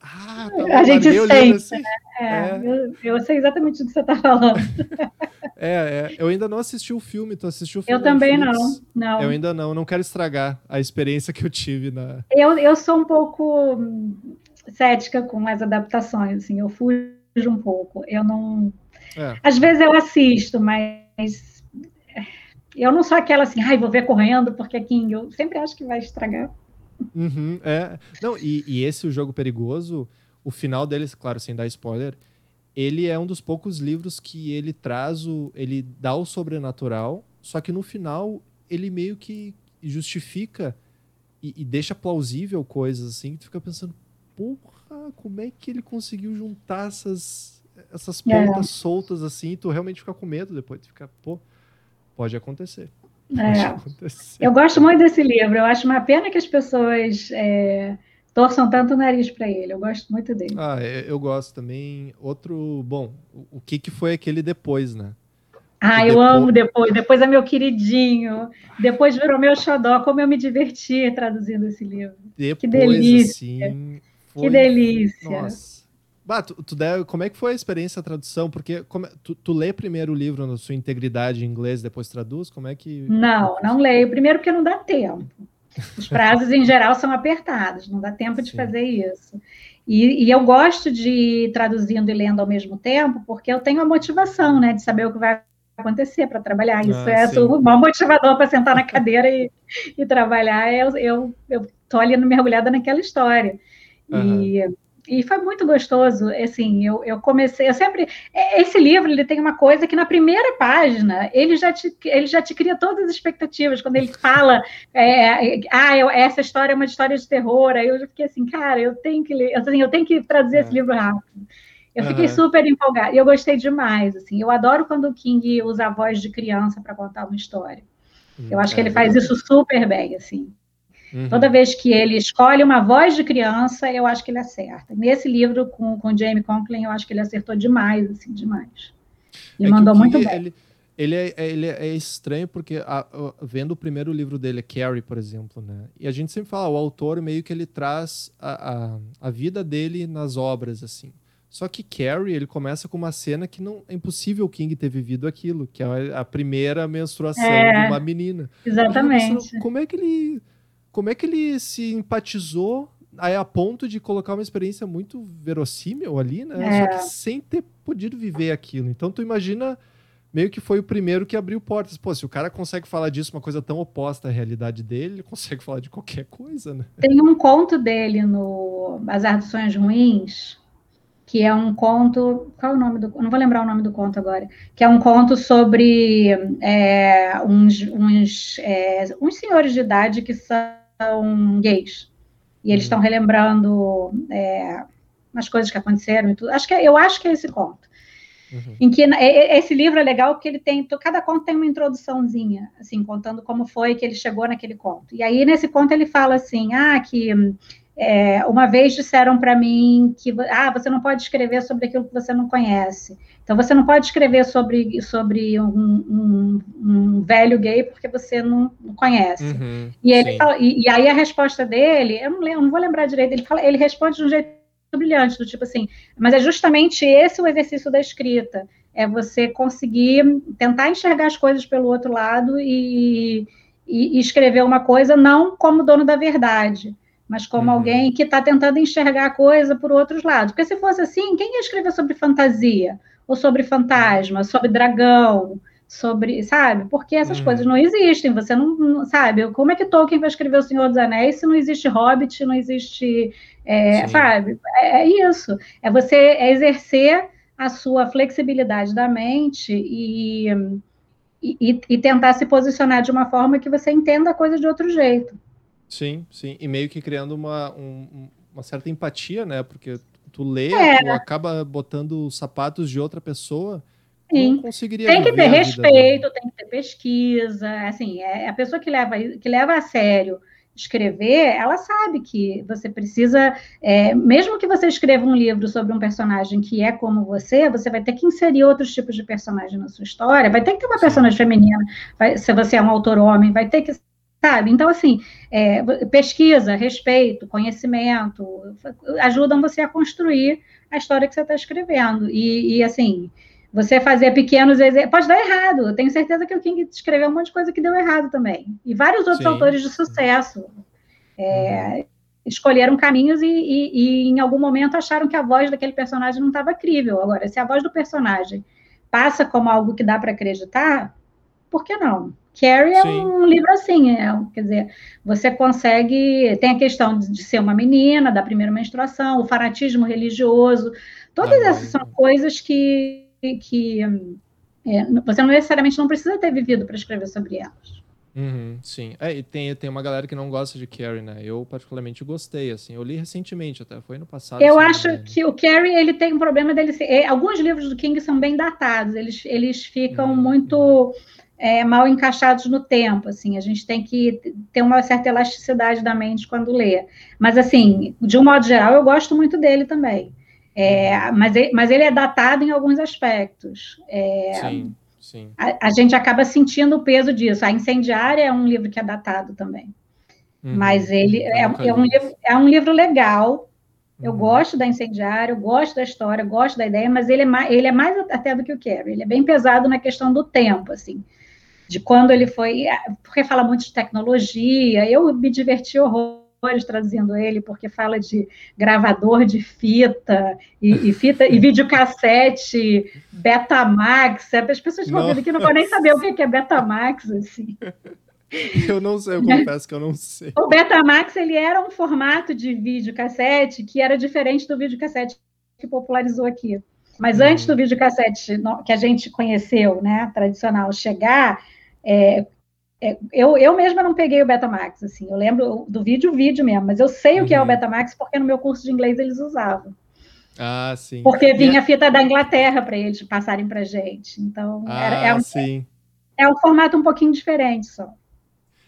Ah, tá a gente sente, assim. né? É, é. Eu, eu, sei exatamente o que você está falando. é, é, eu ainda não assisti o filme, tu assistiu o filme? Eu também não, não. Eu ainda não, não quero estragar a experiência que eu tive na... Eu, eu sou um pouco cética com as adaptações, assim, eu fujo um pouco. Eu não... É. Às vezes eu assisto, mas... Eu não sou aquela assim, ai, vou ver correndo porque é King. Eu sempre acho que vai estragar. Uhum, é. Não, e, e esse O Jogo Perigoso, o final deles, claro, sem dar spoiler, ele é um dos poucos livros que ele traz o. ele dá o sobrenatural, só que no final ele meio que justifica e, e deixa plausível coisas assim, que tu fica pensando, porra, como é que ele conseguiu juntar essas, essas é. pontas é. soltas assim, e tu realmente fica com medo depois, tu fica, pô, pode acontecer. É. Eu gosto muito desse livro. Eu acho uma pena que as pessoas é, torçam tanto o nariz para ele. Eu gosto muito dele. Ah, é, eu gosto também. Outro, bom, o que que foi aquele depois, né? Ah, eu depois... amo depois. Depois é meu queridinho. Depois virou meu xodó. Como eu me diverti traduzindo esse livro. Depois, que delícia. Assim, foi... Que delícia. Nossa. Bah, tu, tu deve, como é que foi a experiência da tradução? Porque como, tu, tu lê primeiro o livro na sua integridade em inglês, depois traduz? Como é que. Não, não leio. Primeiro porque não dá tempo. Os prazos, em geral, são apertados, não dá tempo de Sim. fazer isso. E, e, eu gosto de ir traduzindo e lendo ao mesmo tempo, porque eu tenho a motivação, né, de saber o que vai acontecer para trabalhar. Isso ah, é o maior motivador para sentar na cadeira e, e trabalhar. Eu, eu, eu tô ali mergulhada naquela história. Uhum. E e foi muito gostoso, assim, eu, eu comecei, eu sempre, é, esse livro, ele tem uma coisa que na primeira página, ele já te, ele já te cria todas as expectativas, quando ele fala, é, ah, eu, essa história é uma história de terror, aí eu já fiquei assim, cara, eu tenho que ler, assim, eu tenho que traduzir é. esse livro rápido. Eu fiquei uhum. super empolgada, e eu gostei demais, assim, eu adoro quando o King usa a voz de criança para contar uma história. Eu acho que ele é faz isso super bem, assim. Uhum. Toda vez que ele escolhe uma voz de criança, eu acho que ele acerta. Nesse livro com, com Jamie Conklin, eu acho que ele acertou demais, assim, demais. Ele é mandou muito bem. Ele, ele, é, ele é estranho porque, a, a, vendo o primeiro livro dele, Carrie, por exemplo, né? E a gente sempre fala, o autor meio que ele traz a, a, a vida dele nas obras, assim. Só que Carrie, ele começa com uma cena que não é impossível o King ter vivido aquilo, que é a primeira menstruação é, de uma menina. Exatamente. Como é que ele como é que ele se empatizou a ponto de colocar uma experiência muito verossímil ali, né? É. Só que sem ter podido viver aquilo. Então tu imagina meio que foi o primeiro que abriu portas. Pô, se o cara consegue falar disso, uma coisa tão oposta à realidade dele, ele consegue falar de qualquer coisa, né? Tem um conto dele no As Arduções Ruins, que é um conto. Qual é o nome do. Não vou lembrar o nome do conto agora. Que é um conto sobre é, uns, uns, é, uns senhores de idade que são são gays. E eles estão uhum. relembrando é, umas coisas que aconteceram e tudo. Acho que, é, eu acho que é esse conto. Uhum. Em que esse livro é legal porque ele tem cada conto tem uma introduçãozinha, assim, contando como foi que ele chegou naquele conto. E aí nesse conto ele fala assim, ah, que é, uma vez disseram para mim que ah, você não pode escrever sobre aquilo que você não conhece. Então você não pode escrever sobre, sobre um, um, um velho gay porque você não, conhece. Uhum, e, ele fala, e, e, aí a resposta dele, eu não, lembro, não vou lembrar direito, ele, fala, ele responde de um jeito brilhante, do tipo assim, mas é justamente esse o exercício da escrita, é você conseguir tentar enxergar as coisas pelo outro lado e, e, e escrever uma coisa não como dono da verdade, mas como uhum. alguém que está tentando enxergar a coisa por outros lados. Porque se fosse assim, quem ia escrever sobre fantasia? Ou sobre fantasma, sobre dragão, sobre, sabe? Porque essas uhum. coisas não existem, você não, não, sabe? Como é que Tolkien vai escrever O Senhor dos Anéis se não existe Hobbit, não existe, é, sabe? É, é, isso, é você é exercer a sua flexibilidade da mente e, e, e tentar se posicionar de uma forma que você entenda a coisa de outro jeito. Sim, sim. E meio que criando uma, um, uma certa empatia, né? Porque tu lê, é. tu acaba botando os sapatos de outra pessoa. Sim. Não conseguiria tem que ter respeito, tem que ter pesquisa. Assim, é a pessoa que leva, que leva a sério escrever, ela sabe que você precisa, é, mesmo que você escreva um livro sobre um personagem que é como você, você vai ter que inserir outros tipos de personagem na sua história, vai ter que ter uma personagem feminina, vai, se você é um autor homem, vai ter que sabe? Então, assim, é, pesquisa, respeito, conhecimento, ajudam você a construir a história que você está escrevendo. E, e, assim, você fazer pequenos exemplos. Pode dar errado. Eu tenho certeza que o King escreveu um monte de coisa que deu errado também. E vários outros Sim. autores de sucesso. É, uhum. Escolheram caminhos e, e, e, em algum momento, acharam que a voz daquele personagem não estava crível. Agora, se a voz do personagem passa como algo que dá para acreditar, por que não? Carrie é Sim. um livro assim, é, quer dizer, você consegue. Tem a questão de, ser uma menina, da primeira menstruação, o fanatismo religioso, todas ah, essas são coisas que, que é, você não necessariamente não precisa ter vivido para escrever sobre elas. Uhum, sim. É, e tem, tem uma galera que não gosta de Carrie, né? Eu particularmente gostei, assim. Eu li recentemente até, foi no passado. Eu acho que o Carrie, ele tem um problema dele ser... É, alguns livros do King são bem datados, eles, eles ficam uhum. muito é, mal encaixados no tempo, assim. A gente tem que ter uma certa elasticidade da mente quando lê. Mas, assim, de um modo geral, eu gosto muito dele também. É, mas, ele, mas ele é datado em alguns aspectos. É, sim Sim. A, a, gente acaba sentindo o peso disso. A Incendiária é um livro que é datado também. Uhum. Mas ele é, é, um livro, é um livro legal. Eu uhum. gosto da Incendiária, eu gosto da história, eu gosto da ideia, mas ele é, mais, ele é mais até do que o Carrie. Ele é bem pesado na questão do tempo, assim. De quando ele foi... Porque fala muito de tecnologia. Eu me diverti horror trazendo ele, porque fala de gravador de fita e, e fita e videocassete, Betamax. As pessoas estão ouvindo aqui não vão nem saber o que é Betamax, assim. Eu não sei, eu confesso que eu não sei. O Betamax ele era um formato de videocassete que era diferente do videocassete que popularizou aqui. Mas uhum. antes do videocassete que a gente conheceu, né, tradicional, chegar, é, é, eu, eu mesma não peguei o Betamax, assim, eu lembro do vídeo, vídeo mesmo, mas eu sei uhum. o que é o uhum. Betamax porque no meu curso de inglês eles usavam. Ah, sim. Porque vinha a fita da Inglaterra para eles passarem para gente. Então, ah, era, é, um, sim. é um formato um pouquinho diferente só.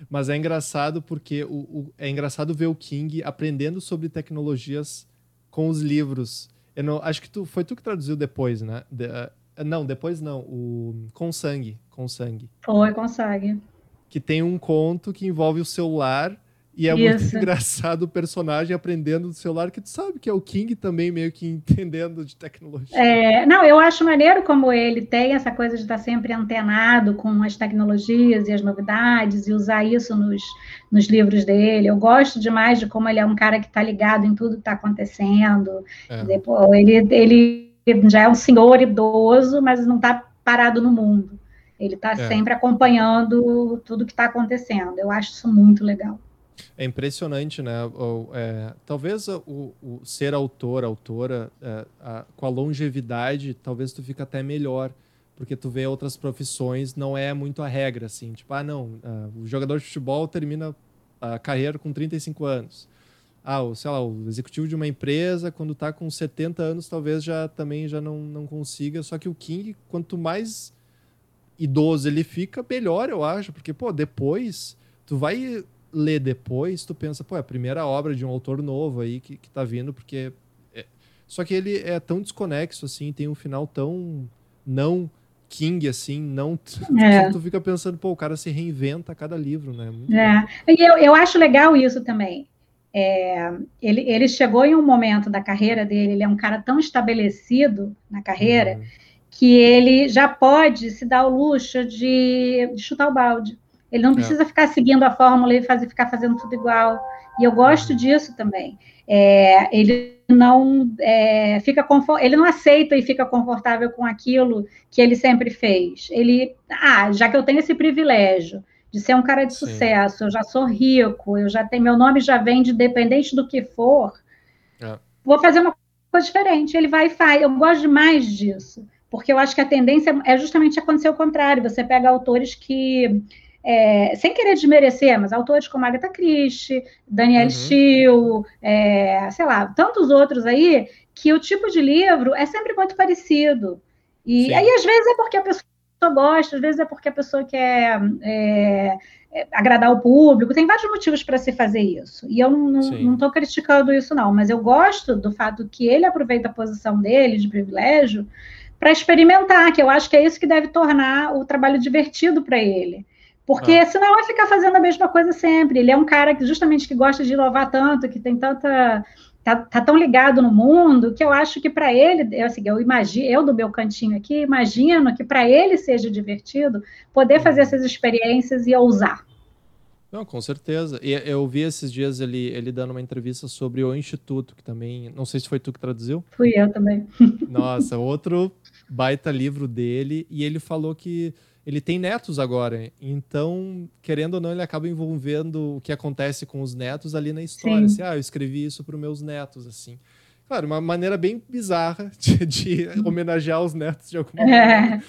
Mas é engraçado porque o, o, é engraçado ver o King aprendendo sobre tecnologias com os livros. Eu não, acho que tu, foi tu que traduziu depois, né? De, uh, não, depois não. O, com sangue. Com sangue. Foi, com sangue que tem um conto que envolve o celular e é Isso. muito engraçado o personagem aprendendo do celular, que tu sabe que é o King também meio que entendendo de tecnologia. É, não, eu acho maneiro como ele tem essa coisa de estar sempre antenado com as tecnologias e as novidades e usar isso nos, nos livros dele. Eu gosto demais de como ele é um cara que está ligado em tudo que está acontecendo. É. Depois, ele, ele já é um senhor idoso, mas não está parado no mundo. Ele está é. sempre acompanhando tudo que está acontecendo. Eu acho isso muito legal. É impressionante, né? É, talvez o, o, ser autor, autora, é, a, com a longevidade, talvez tu fica até melhor, porque tu vê outras profissões, não é muito a regra, assim. Tipo, ah, não, uh, o jogador de futebol termina a carreira com 35 anos. Ah, o, sei lá, o executivo de uma empresa, quando está com 70 anos, talvez já também já não, não consiga. Só que o King, quanto mais idoso ele fica, melhor, eu acho, porque, pô, depois, tu vai ler depois, tu pensa, pô, é a primeira obra de um autor novo aí que, que tá vindo, porque. É... Só que ele é tão desconexo, assim, tem um final tão não King, assim, não. É. Tu fica pensando, pô, o cara se reinventa a cada livro, né? Muito é. E eu, eu acho legal isso também. É, ele, ele chegou em um momento da carreira dele, ele é um cara tão estabelecido na carreira. Uhum que ele já pode se dar o luxo de, de chutar o balde. Ele não é. precisa é. ficar seguindo a fórmula e fazer, ficar fazendo tudo igual. E eu gosto uhum. disso também. É, ele não é, fica ele não aceita e fica confortável com aquilo que ele sempre fez. Ele, ah, já que eu tenho esse privilégio de ser um cara de Sim. sucesso, eu já sou rico, eu já tenho meu nome já vem de dependente do que for, é. vou fazer uma coisa diferente. Ele vai e faz. Eu gosto demais disso porque eu acho que a tendência é justamente acontecer o contrário. Você pega autores que, é, sem querer desmerecer, mas autores como Agatha Christie, Daniel uhum. Steele, é, sei lá, tantos outros aí, que o tipo de livro é sempre muito parecido. E Sim. aí, às vezes, é porque a pessoa gosta, às vezes é porque a pessoa quer é, é agradar o público, tem vários motivos para se fazer isso. E eu não estou criticando isso, não, mas eu gosto do fato que ele aproveita a posição dele de privilégio para experimentar, que eu acho que é isso que deve tornar o trabalho divertido para ele. Porque ah. senão vai ficar fazendo a mesma coisa sempre. Ele é um cara que justamente que gosta de inovar tanto, que tem tanta tá, tá tão ligado no mundo, que eu acho que para ele, eu, assim, eu imagino, eu do meu cantinho aqui, imagino que para ele seja divertido poder fazer uhum. essas experiências e ousar. Não, com certeza. E eu vi esses dias ele, ele dando uma entrevista sobre o Instituto, que também. Não sei se foi tu que traduziu. Fui eu também. Nossa, outro baita livro dele. E ele falou que ele tem netos agora. Então, querendo ou não, ele acaba envolvendo o que acontece com os netos ali na história. Assim, ah, eu escrevi isso para os meus netos, assim. Claro, uma maneira bem bizarra de, de homenagear os netos de alguma maneira. É.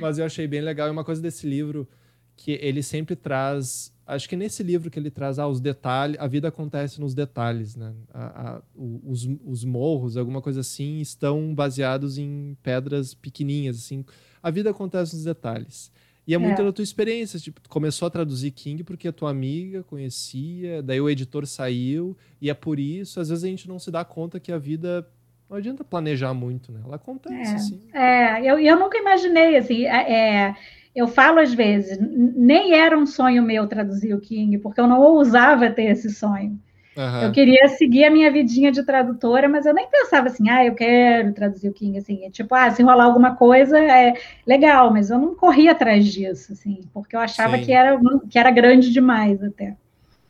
Mas eu achei bem legal. E uma coisa desse livro que ele sempre traz. Acho que nesse livro que ele traz ah, os detalhes, a vida acontece nos detalhes, né? A, a, os, os morros, alguma coisa assim, estão baseados em pedras pequenininhas, assim. A vida acontece nos detalhes. E é muito é. da tua experiência. Tipo, tu começou a traduzir King porque a tua amiga conhecia, daí o editor saiu, e é por isso, às vezes a gente não se dá conta que a vida. Não adianta planejar muito, né? Ela acontece, é. assim. É, eu, eu nunca imaginei, assim, é, é eu falo às vezes, nem era um sonho meu traduzir o King, porque eu não ousava ter esse sonho. Uhum. Eu queria seguir a minha vidinha de tradutora, mas eu nem pensava assim, ah, eu quero traduzir o King, assim, é tipo, ah, se enrolar alguma coisa é legal, mas eu não corria atrás disso, assim, porque eu achava que era, que era grande demais até.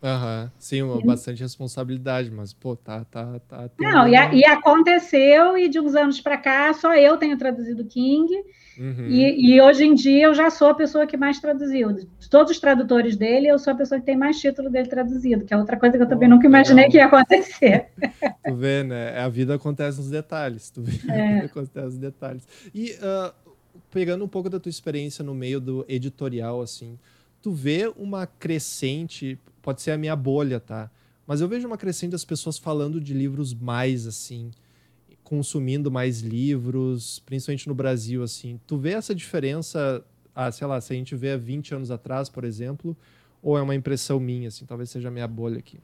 Uhum. Sim, uma, bastante responsabilidade, mas, pô, tá, tá, tá. Não, e, a, e, aconteceu, e de uns anos para cá, só eu tenho traduzido King, Uhum. E, e, hoje em dia eu já sou a pessoa que mais traduziu. De todos os tradutores dele, eu sou a pessoa que tem mais título dele traduzido, que é outra coisa que eu também oh, nunca imaginei legal. que ia acontecer. Tu vê, né? A vida acontece nos detalhes. Tu vê, é. a vida acontece nos detalhes. E uh, pegando um pouco da tua experiência no meio do editorial, assim, tu vê uma crescente, pode ser a minha bolha, tá? Mas eu vejo uma crescente das pessoas falando de livros mais, assim, consumindo mais livros, principalmente no Brasil, assim. Tu vê essa diferença, ah, sei lá, se a gente vê há 20 anos atrás, por exemplo, ou é uma impressão minha, assim, talvez seja a minha bolha aqui?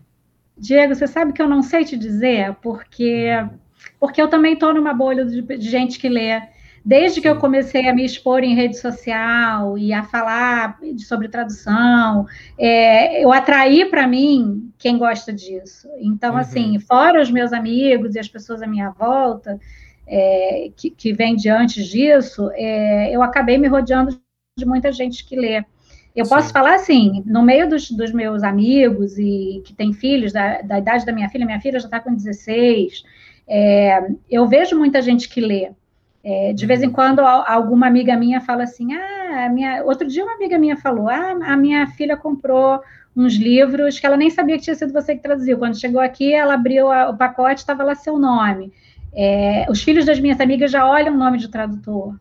Diego, você sabe que eu não sei te dizer, porque, porque eu também estou numa bolha de, de gente que lê. Desde que eu comecei a me expor em rede social e a falar sobre tradução, é, eu atraí para mim quem gosta disso. Então, uhum. assim, fora os meus amigos e as pessoas à minha volta, é, que, que vêm diante disso, é, eu acabei me rodeando de muita gente que lê. Eu Sim. posso falar assim, no meio dos, dos, meus amigos e que tem filhos, da, da idade da minha filha, minha filha já está com 16, é, eu vejo muita gente que lê. É, de vez em uhum. quando, alguma amiga minha fala assim: ah, minha... outro dia uma amiga minha falou: ah, a minha filha comprou uns livros que ela nem sabia que tinha sido você que traduziu. Quando chegou aqui, ela abriu a, o pacote, estava lá seu nome. É, os filhos das minhas amigas já olham o nome de tradutor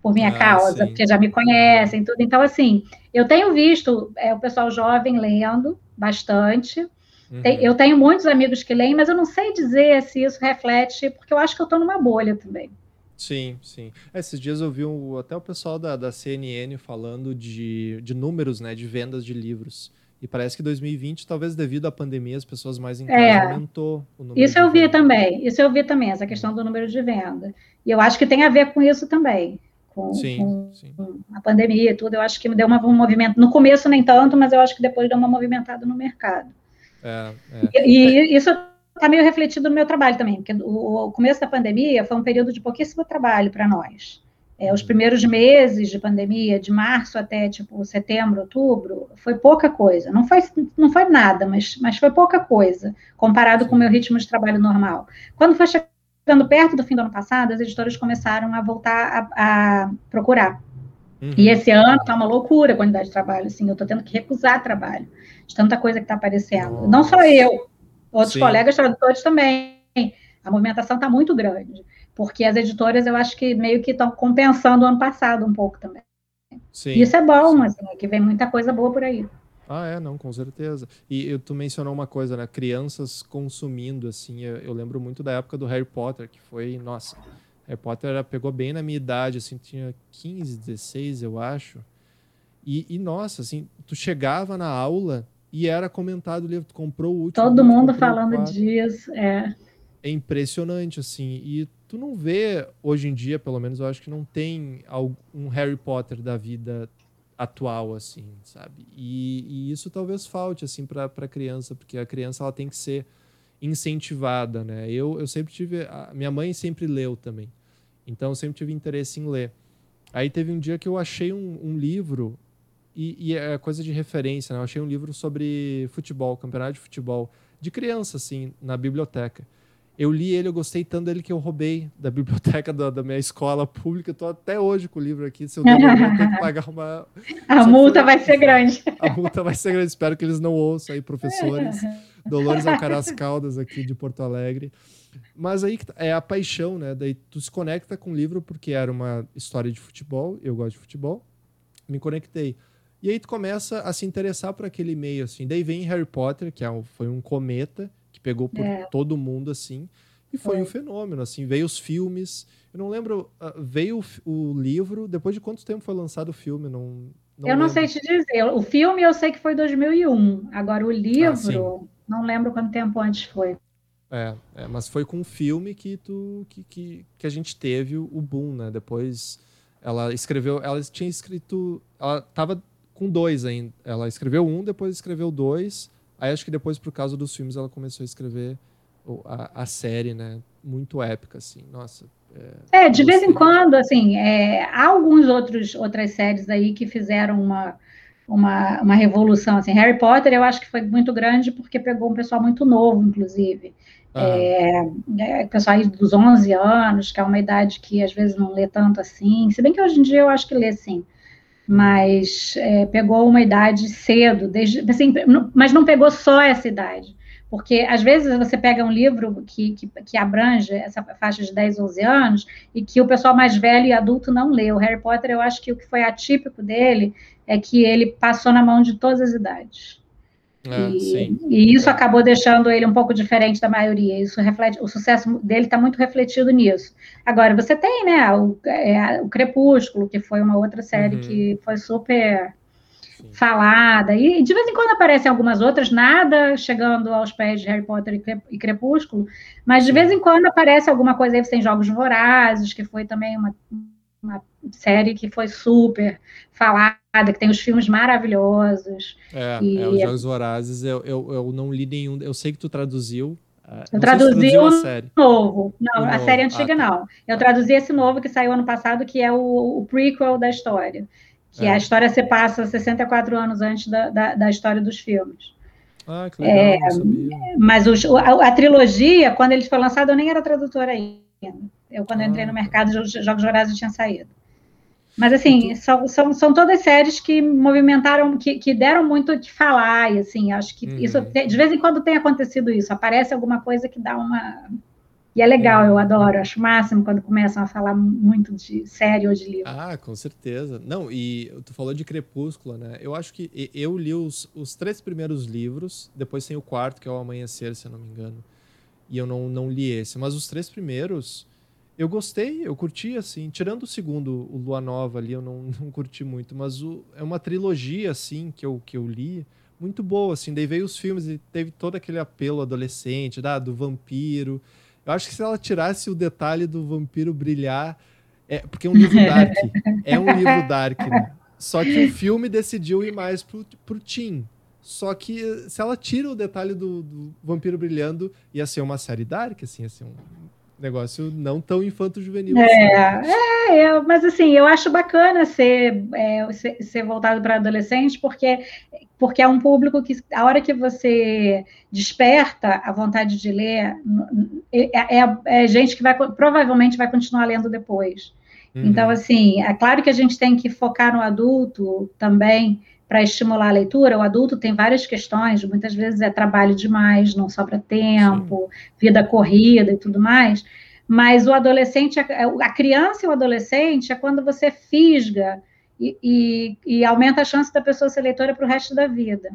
por minha ah, causa, sim. porque já me conhecem, tudo. Então, assim, eu tenho visto é, o pessoal jovem lendo bastante. Uhum. Tem, eu tenho muitos amigos que leem, mas eu não sei dizer se isso reflete, porque eu acho que eu estou numa bolha também. Sim, sim. É, esses dias eu vi um, até o pessoal da, da CNN falando de, de números, né, de vendas de livros. E parece que 2020, talvez devido à pandemia, as pessoas mais em casa é, aumentou o número. Isso eu vi também, isso eu vi também, essa questão do número de venda. E eu acho que tem a ver com isso também. Com, sim, com, sim. com a pandemia e tudo, eu acho que deu uma, um movimento. No começo nem tanto, mas eu acho que depois deu uma movimentada no mercado. É, é. E, e isso está meio refletido no meu trabalho também, porque o, o, começo da pandemia foi um período de pouquíssimo trabalho para nós. É, os primeiros meses de pandemia, de março até tipo setembro, outubro, foi pouca coisa. Não foi, não foi nada, mas, mas foi pouca coisa comparado com o meu ritmo de trabalho normal. Quando foi chegando perto do fim do ano passado, as editoras começaram a voltar a, a procurar. Uhum. E esse ano está uma loucura a quantidade de trabalho. Assim, eu estou tendo que recusar trabalho de tanta coisa que está aparecendo. Nossa. Não só eu, Outros Sim. colegas tradutores também. A movimentação está muito grande, porque as editoras eu acho que meio que estão compensando o ano passado um pouco também. Sim. Isso é bom, assim, é que vem muita coisa boa por aí. Ah, é, não, com certeza. E tu mencionou uma coisa, né? Crianças consumindo, assim. Eu, eu, lembro muito da época do Harry Potter, que foi, nossa, Harry Potter pegou bem na minha idade, assim, tinha 15, 16, eu acho. E, e nossa, assim, tu chegava na aula, e era comentado o livro, tu comprou o último. Todo mundo falando disso, é. É impressionante, assim. E tu não vê, hoje em dia, pelo menos, eu acho que não tem um Harry Potter da vida atual, assim, sabe? E, e isso talvez falte, assim, para a criança, porque a criança ela tem que ser incentivada, né? Eu, eu sempre tive. Minha mãe sempre leu também. Então eu sempre tive interesse em ler. Aí teve um dia que eu achei um, um livro e, e é coisa de referência, né? Eu achei um livro sobre futebol, campeonato de futebol, de criança, assim, na biblioteca. Eu li ele, eu gostei tanto dele que eu roubei da biblioteca da, da minha escola pública. Estou até hoje com o livro aqui. Se eu devolver, eu tenho que pagar uma. A Só multa foi... vai ser grande. A multa vai ser grande. Espero que eles não ouçam aí, professores. Dolores Alcaraz Caldas aqui de Porto Alegre. Mas aí tá, é a paixão, né? Daí tu se conecta com o livro porque era uma história de futebol. Eu gosto de futebol. Me conectei. E aí tu começa a se interessar por aquele meio, assim. Daí vem Harry Potter, que é um, foi um cometa pegou por é. todo mundo assim. E foi, foi, um fenômeno, assim. Veio os filmes. Eu não lembro. Uh, veio o, o, livro. Depois de quanto tempo foi lançado o filme? Não, não eu não sei te dizer. O filme eu sei que foi 2001. Agora o livro, ah, não lembro quanto tempo antes foi. É, é, mas foi com o filme que, tu, que, que, que a gente teve o boom, né? Depois ela escreveu. Ela tinha escrito. Ela tava com dois ainda. Ela escreveu um, depois escreveu dois. Aí acho que depois, por causa dos filmes, ela começou a escrever a, a série, né? Muito épica, assim. Nossa. É, é de vez em quando, assim, é, há alguns outros outras séries aí que fizeram uma, uma, uma revolução, assim. Harry Potter, eu acho que foi muito grande porque pegou um pessoal muito novo, inclusive. É, é, pessoal aí dos 11 anos, que é uma idade que às vezes não lê tanto assim. Se bem que hoje em dia eu acho que lê sim mas é, pegou uma idade cedo, desde, assim, mas não pegou só essa idade, porque às vezes você pega um livro que, que, que, abrange essa faixa de 10, 11 anos e que o pessoal mais velho e adulto não lê. O Harry Potter, eu acho que o que foi atípico dele é que ele passou na mão de todas as idades. É, e, e, isso acabou deixando ele um pouco diferente da maioria. Isso reflete, o sucesso dele está muito refletido nisso. Agora, você tem, né, o, é, o Crepúsculo, que foi uma outra série uhum. que foi super Sim. falada, e de vez em quando aparecem algumas outras, nada chegando aos pés de Harry Potter e Crepúsculo, mas de vez em quando aparece alguma coisa aí, você tem Jogos Vorazes, que foi também uma, uma série que foi super falada, que tem os filmes maravilhosos. É, e... é os Jogos Vorazes, eu, eu, eu não li nenhum, eu sei que tu traduziu, ah, eu traduzi o novo. Não, o a novo. série antiga ah, tá. não. Eu traduzi esse novo que saiu ano passado, que é o, o prequel da história. Que é. a história se passa 64 anos antes da, da, da história dos filmes. Ah, que legal, é, Mas os, a, a, trilogia, quando ele foi lançado, eu nem era tradutora ainda. Eu, quando ah, entrei no mercado, os Jogos Vorazes tinha saído. Mas, assim, são, são, são todas séries que movimentaram, que, que deram muito o que falar, e, assim, acho que uhum. isso, de vez em quando tem acontecido isso, aparece alguma coisa que dá uma... E é legal, uhum. eu adoro, acho máximo quando começam a falar muito de série ou de livro. Ah, com certeza. Não, e tu falou de Crepúsculo, né? Eu acho que eu li os, os três primeiros livros, depois tem o quarto, que é o Amanhecer, se eu não me engano, e eu não, não li esse, mas os três primeiros eu gostei, eu curti, assim. Tirando o segundo, o Lua Nova ali, eu não, não curti muito. Mas o, é uma trilogia, assim, que eu, que eu li, muito boa, assim. Daí veio os filmes e teve todo aquele apelo adolescente, da, do vampiro. Eu acho que se ela tirasse o detalhe do vampiro brilhar... É, porque é um livro dark. é um livro dark, né? Só que o filme decidiu ir mais pro, pro teen. Só que se ela tira o detalhe do, do, vampiro brilhando, ia ser uma série dark, assim, ia ser um negócio não tão infanto-juvenil. É, assim. é, é, mas assim, eu acho bacana ser, é, ser, ser, voltado para adolescente, porque, porque é um público que, a hora que você desperta a vontade de ler, é, é, é gente que vai, provavelmente vai continuar lendo depois. Uhum. Então, assim, é claro que a gente tem que focar no adulto também, para estimular a leitura, o adulto tem várias questões, muitas vezes é trabalho demais, não sobra tempo, Sim. vida corrida e tudo mais, mas o adolescente, a criança e o adolescente é quando você fisga e, e, e aumenta a chance da pessoa ser leitora para o resto da vida.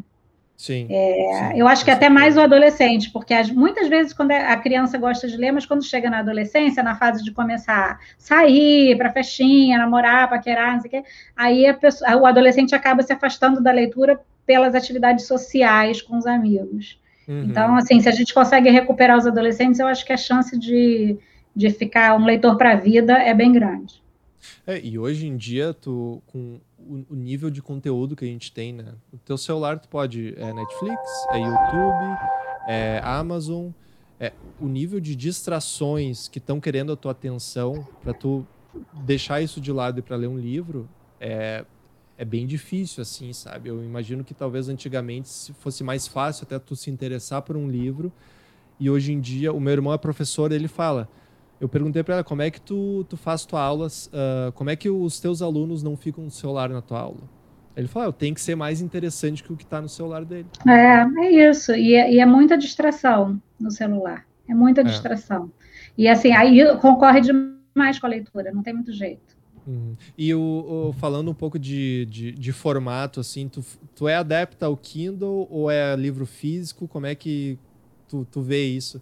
Sim, é, sim, eu acho que até mais o adolescente, porque as, muitas vezes quando a criança gosta de ler, mas quando chega na adolescência, na fase de começar a sair para festinha, namorar, paquerar, não sei o quê, aí pessoa, o adolescente acaba se afastando da leitura pelas atividades sociais com os amigos. Uhum. Então, assim, se a gente consegue recuperar os adolescentes, eu acho que a chance de, de ficar um leitor para a vida é bem grande. É, e hoje em dia, tu, com o, o, nível de conteúdo que a gente tem, né? O teu celular tu pode é Netflix, é YouTube, é Amazon, é o nível de distrações que estão querendo a tua atenção para tu deixar isso de lado e para ler um livro é é bem difícil assim, sabe? Eu imagino que talvez antigamente fosse mais fácil até tu se interessar por um livro E hoje em dia, o meu irmão é professor, ele fala. Eu perguntei para ela como é que tu, tu faz tua aulas, uh, como é que os teus alunos não ficam no celular na tua aula? Ele falou, ah, tem que ser mais interessante que o que está no celular dele. É, é isso. E é, e é, muita distração no celular. É muita é. distração. E assim, aí concorre demais com a leitura, não tem muito jeito. Uhum. E o, o, falando um pouco de, de, de, formato, assim, tu, tu é adepta ao Kindle ou é livro físico? Como é que tu, tu vê isso?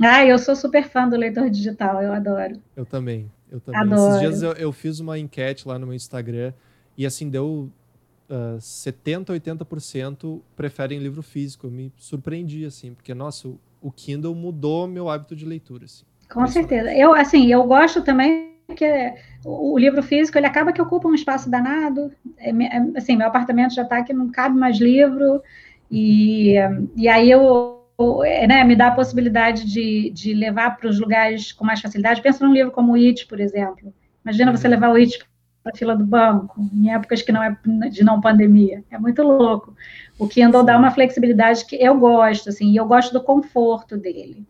Ah, eu sou super fã do leitor digital, eu adoro. Eu também, eu também. Adoro. Esses dias eu, eu fiz uma enquete lá no meu Instagram e assim deu uh, 70, 80% preferem livro físico. Eu me surpreendi, assim, porque, nossa, o, o Kindle mudou meu hábito de leitura. Assim. Com certeza. Eu, assim, eu gosto também que o, livro físico ele acaba que ocupa um espaço danado. É, é, assim, meu apartamento já está que não cabe mais livro e, e aí eu né, me dá a possibilidade de, de levar para os lugares com mais facilidade. Pensa num livro como o It, por exemplo. Imagina você uhum. levar o It para a fila do banco, em épocas que não é de não pandemia. É muito louco. O Kindle dá uma flexibilidade que eu gosto, assim, e eu gosto do conforto dele.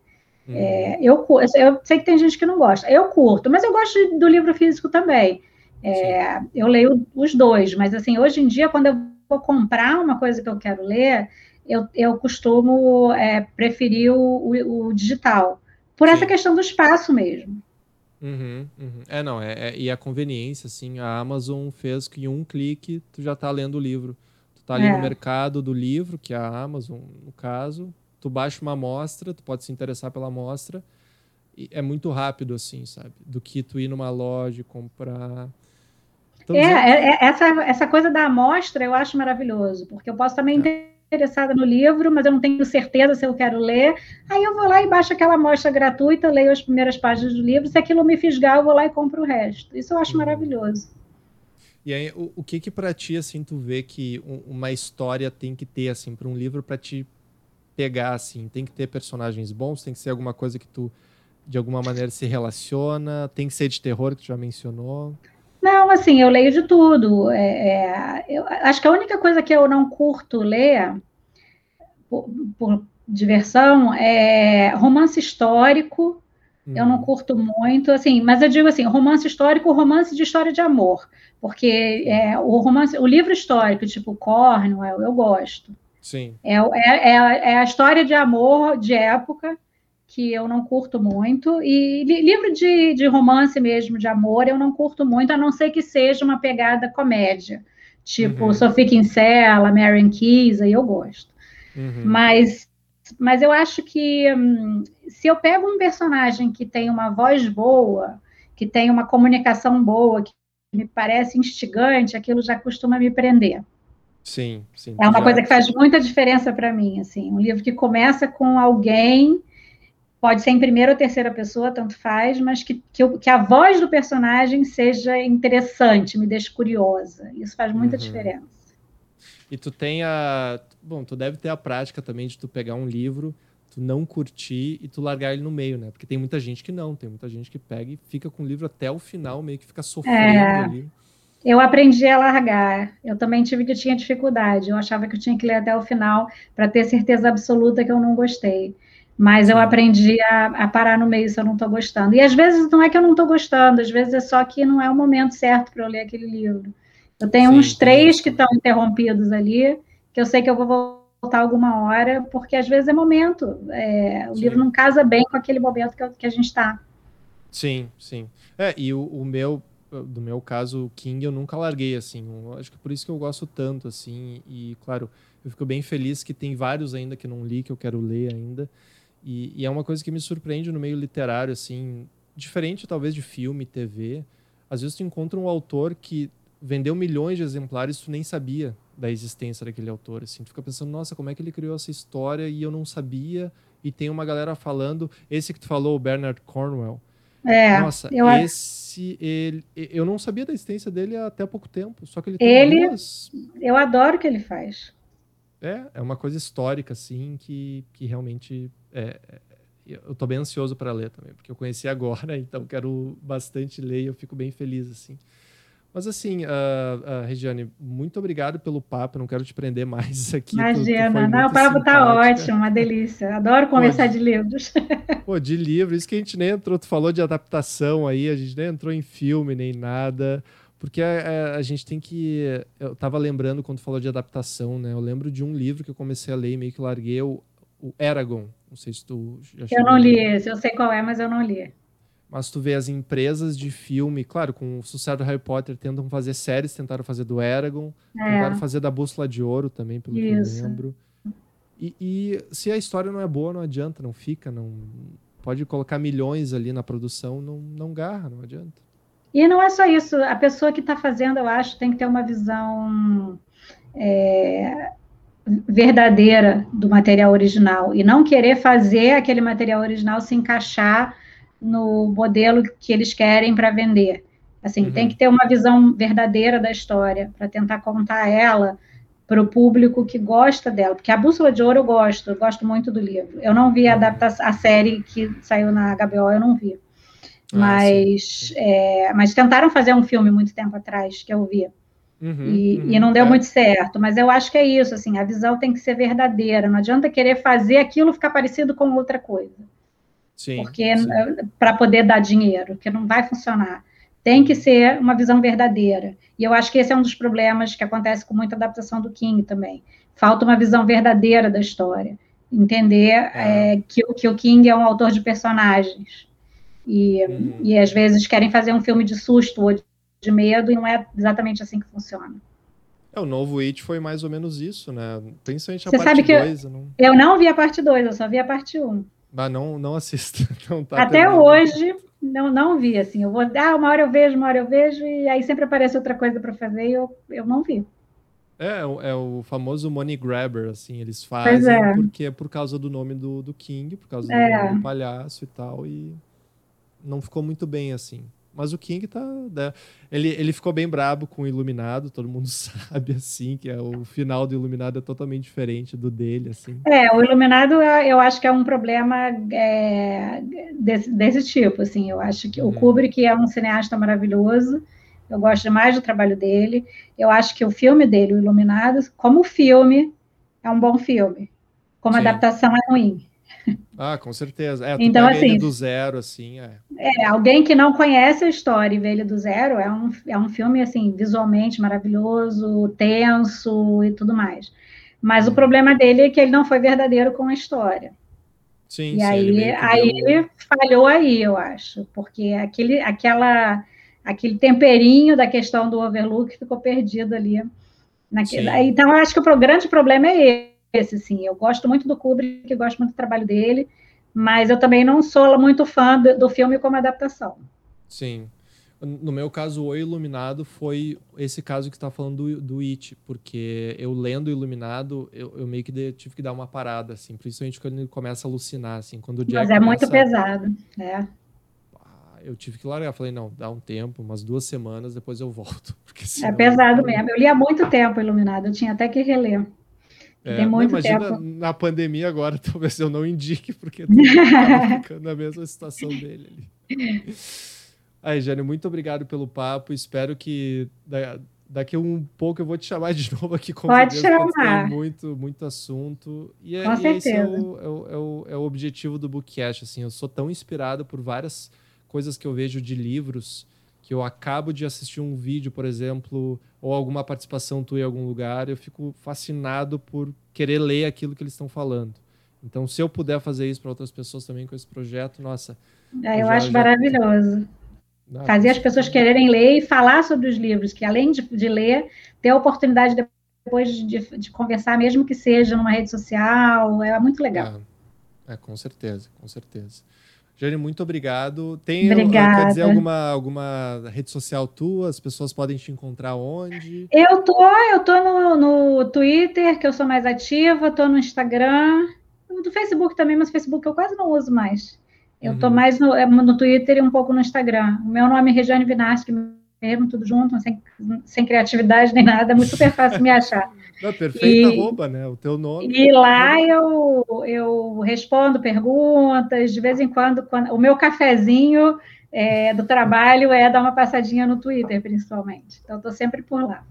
Uhum. É, eu, eu sei que tem gente que não gosta. Eu curto, mas eu gosto do livro físico também. É, eu leio os dois, mas assim, hoje em dia, quando eu vou comprar uma coisa que eu quero ler, eu, eu costumo é, preferir o, o, o, digital, por Sim. essa questão do espaço mesmo. Uhum, uhum. É, não, é, é, e a conveniência, assim, a Amazon fez que em um clique tu já está lendo o livro. Tu está ali no é. mercado do livro, que é a Amazon, no caso, tu baixa uma amostra, tu pode se interessar pela amostra, e é muito rápido, assim, sabe? Do que tu ir numa loja e comprar. Então, é, é, é, essa, essa coisa da amostra eu acho maravilhoso, porque eu posso também é. Interessada no livro, mas eu não tenho certeza se eu quero ler. Aí eu vou lá e baixo aquela amostra gratuita, leio as primeiras páginas do livro. Se aquilo me fisgar, eu vou lá e compro o resto. Isso eu acho uhum. maravilhoso. E aí, o, o que que para ti, assim, tu vê que uma história tem que ter, assim, para um livro para te pegar, assim? Tem que ter personagens bons? Tem que ser alguma coisa que tu, de alguma maneira, se relaciona? Tem que ser de terror, que tu já mencionou? Não, assim, eu leio de tudo. É, é, eu acho que a única coisa que eu não curto ler, por, por diversão, é romance histórico. Hum. Eu não uhum. curto muito, assim, mas eu digo assim, romance histórico, romance de história de amor, porque é, o romance, o livro histórico, tipo Cornwell, eu gosto. Sim. É, é, é, é, a história de amor de época que eu não curto muito. E livro de, de romance mesmo, de amor, eu não curto muito, a não ser que seja uma pegada comédia. Tipo uhum. Sophie Kinsella, Marion Keys, aí eu gosto. Uhum. Mas, mas eu acho que hum, se eu pego um personagem que tem uma voz boa, que tem uma comunicação boa, que me parece instigante, aquilo já costuma me prender. Sim, sim. É uma já... coisa que faz muita diferença para mim, assim, um livro que começa com alguém, pode ser em primeira ou terceira pessoa, tanto faz, mas que, que, que a voz do personagem seja interessante, me deixe curiosa. Isso faz muita uhum. diferença. E tu tem a, bom, tu deve ter a prática também de tu pegar um livro, tu não curtir e tu largar ele no meio, né? Porque tem muita gente que não, tem muita gente que pega e fica com o livro até o final, meio que fica sofrendo é... ali. Eu aprendi a largar. Eu também tive que tinha dificuldade. Eu achava que eu tinha que ler até o final para ter certeza absoluta que eu não gostei. Mas eu aprendi a, a parar no meio se eu não estou gostando. E às vezes não é que eu não estou gostando, às vezes é só que não é o momento certo para eu ler aquele livro. Eu tenho Sim, uns três que estão interrompidos ali, que eu sei que eu vou voltar alguma hora, porque às vezes é momento. É, o sim. livro não casa bem com aquele momento que, que a gente está. Sim, sim. É, e o, o meu, do meu caso, o King, eu nunca larguei, assim. Eu acho que por isso que eu gosto tanto, assim. E, claro, eu fico bem feliz que tem vários ainda que não li, que eu quero ler ainda. E, e é uma coisa que me surpreende no meio literário, assim. Diferente, talvez, de filme, TV. Às vezes tu encontra um autor que vendeu milhões de exemplares e tu nem sabia da existência daquele autor, assim. Tu fica pensando, nossa, como é que ele criou essa história e eu não sabia. E tem uma galera falando... Esse que tu falou, o Bernard Cornwell é, Nossa, eu... esse ele, eu não sabia da existência dele até há pouco tempo, só que ele ele, duas... eu adoro o que ele faz. É, é uma coisa histórica assim que, que realmente é, é eu tô bem ansioso para ler também, porque eu conheci agora, então quero bastante ler e eu fico bem feliz assim. Mas assim, uh, uh, Regiane, muito obrigado pelo papo. não quero te prender mais aqui. Imagina, não, o papo está ótimo, uma delícia. Adoro conversar Pô, de livros. Pô, de livro, isso que a gente nem entrou. Tu falou de adaptação aí, a gente nem entrou em filme nem nada. Porque a, a, a gente tem que. Eu estava lembrando quando tu falou de adaptação, né? Eu lembro de um livro que eu comecei a ler e meio que larguei, o, o Eragon. Não sei se tu já Eu não li esse, eu sei qual é, mas eu não li. Mas tu vê as empresas de filme, claro, com o sucesso do Harry Potter, tentam fazer séries, tentaram fazer do Eragon, é. tentaram fazer da Bússola de Ouro também, pelo Isso. que eu lembro. E, e, se a história não é boa, não adianta, não fica, não pode colocar milhões ali na produção, não, não garra, não adianta. E não é só isso, a pessoa que está fazendo, eu acho, tem que ter uma visão é, verdadeira do material original e não querer fazer aquele material original se encaixar no modelo que eles querem para vender. Assim, uhum. tem que ter uma visão verdadeira da história para tentar contar ela para o público que gosta dela. Porque a Bússola de Ouro eu gosto, eu gosto muito do livro. Eu não vi a, uhum. adaptação, a série que saiu na HBO, eu não vi. Ah, mas, é, mas tentaram fazer um filme muito tempo atrás que eu vi. Uhum, e, uhum, e, não deu é. muito certo, mas eu acho que é isso, assim, a visão tem que ser verdadeira, não adianta querer fazer aquilo ficar parecido com outra coisa. Sim, porque para poder dar dinheiro, que não vai funcionar. Tem que ser uma visão verdadeira. E eu acho que esse é um dos problemas que acontece com muita adaptação do King também. Falta uma visão verdadeira da história. Entender é. É, que, que o King é um autor de personagens. E, uhum. e às vezes querem fazer um filme de susto ou de medo e não é exatamente assim que funciona. É, o novo It foi mais ou menos isso, né? Principalmente a Você parte 2. Eu, não... eu não vi a parte 2, eu só vi a parte 1. Um. Mas não, não assista. Não tá Até hoje, não, não vi, assim. Eu vou, ah, uma hora eu vejo, uma hora eu vejo, e aí sempre aparece outra coisa para fazer e eu, eu não vi. É, é o famoso money grabber, assim, eles fazem é. porque é por causa do nome do, do King, por causa do é. nome do palhaço e tal, e não ficou muito bem, assim. Mas o King tá. Né? Ele, ele ficou bem brabo com o Iluminado, todo mundo sabe, assim, que é o final do Iluminado é totalmente diferente do dele, assim. É, o Iluminado eu acho que é um problema é, desse, desse tipo, assim. Eu acho que uhum. o Kubrick é um cineasta maravilhoso. Eu gosto demais do trabalho dele. Eu acho que o filme dele, o Iluminado, como filme, é um bom filme. Como Sim. adaptação é ruim. Ah, com certeza. É, então, assim, do zero, assim, é. é. alguém que não conhece a história e vê ele do zero, é um, é um filme, assim, visualmente maravilhoso, tenso e tudo mais. Mas o problema dele é que ele não foi verdadeiro com a história. Sim, e sim, aí, ele aí ele falhou aí, eu acho, porque aquele, aquela, aquele temperinho da questão do overlook ficou perdido ali. Naquele, então, eu acho que o grande problema é ele esse, sim. Eu gosto muito do Kubrick, gosto muito do trabalho dele, mas eu também não sou muito fã do, do filme como adaptação. Sim. No meu caso, O Iluminado foi esse caso que está falando do, do It, porque eu lendo Iluminado, eu, eu meio que de, tive que dar uma parada, assim, principalmente quando ele começa a alucinar, assim, quando o Jack Mas é começa... muito pesado, é. Eu tive que largar, falei, não, dá um tempo, umas duas semanas, depois eu volto. é pesado mesmo, eu li há muito tempo Iluminado, eu tinha até que reler. É, Tem muito imagina tempo. na pandemia agora, talvez eu não indique, porque tá ficando na mesma situação dele ali. Aí, Jânio, muito obrigado pelo papo. Espero que daqui um pouco eu vou te chamar de novo aqui com Pode chamar. Tem muito, muito assunto. E, é, com e esse é o, é, o, é, o, é o objetivo do Bookcast. Assim, eu sou tão inspirado por várias coisas que eu vejo de livros que eu acabo de assistir um vídeo, por exemplo, ou alguma participação tua em algum lugar, eu fico fascinado por querer ler aquilo que eles estão falando. Então, se eu puder fazer isso para outras pessoas também com esse projeto, nossa. É, eu, eu já, acho já... maravilhoso. Não, Fazer as pessoas quererem ler e falar sobre os livros, que além de, de ler, ter a oportunidade depois de, de, conversar, mesmo que seja numa rede social, é muito legal. É, é com certeza, com certeza. Jane, muito obrigado. Tem, Obrigada. quer dizer, alguma, alguma rede social tua? As pessoas podem te encontrar onde? Eu tô, eu tô no, no Twitter, que eu sou mais ativa, tô no Instagram, do Facebook também, mas o Facebook eu quase não uso mais. Eu uhum. tô mais no, é, no, Twitter e um pouco no Instagram. O meu nome é Regiane Vinasque, mesmo, tudo junto, sem, sem criatividade nem nada, é muito super fácil me achar. Não, perfeita e, arroba, né? O teu nome. E lá eu, eu respondo perguntas, de vez em quando, quando o meu cafezinho é, do trabalho é dar uma passadinha no Twitter, principalmente. Então, estou sempre por lá.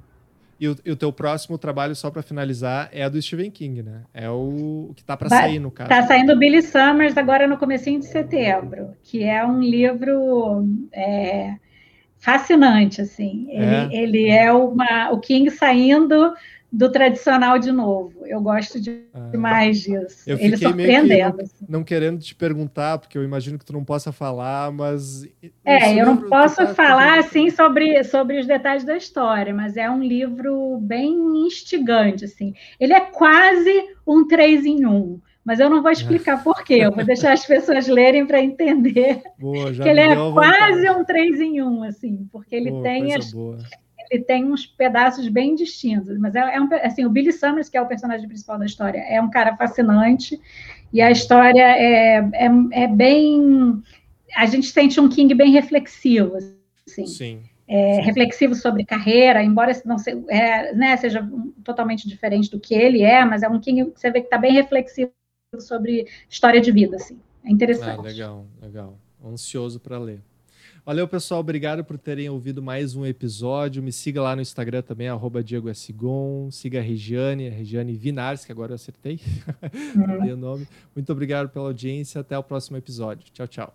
E o, e o, teu próximo trabalho, só para finalizar, é a do Stephen King, né? É o, o que está para sair, no caso. Está saindo Billy Summers agora no comecinho de setembro, que é um livro é, fascinante, assim. Ele é, ele é uma, o King saindo do tradicional de novo. Eu gosto de, ah, demais disso. Eu Ele surpreendendo. Não, assim. não, querendo te perguntar, porque eu imagino que tu não possa falar, mas. É, eu não posso tá, falar assim sobre, sobre os detalhes da história, mas é um livro bem instigante. assim. Ele é quase um três em um. Mas eu não vou explicar por quê, eu vou deixar as pessoas lerem para entender Boa, que ele é quase um três em um, assim, porque ele Boa, tem as, ele tem uns pedaços bem distintos, mas é, é, um, assim, o Billy Summers, que é o personagem principal da história, é um cara fascinante, e a história é, é, é bem... A gente sente um King bem reflexivo, assim. Sim. É, reflexivo sobre carreira, embora não seja, é, né, seja totalmente diferente do que ele é, mas é um King que você vê que está bem reflexivo sobre história de vida, assim. É interessante. Ah, legal, legal. Ansioso para ler. Valeu, pessoal. Obrigado por terem ouvido mais um episódio. Me siga lá no Instagram também, arroba Diego Siga a Regiane, a Regiane Vinares, que agora eu acertei uhum. o nome. Muito obrigado pela audiência. Até o próximo episódio. Tchau, tchau.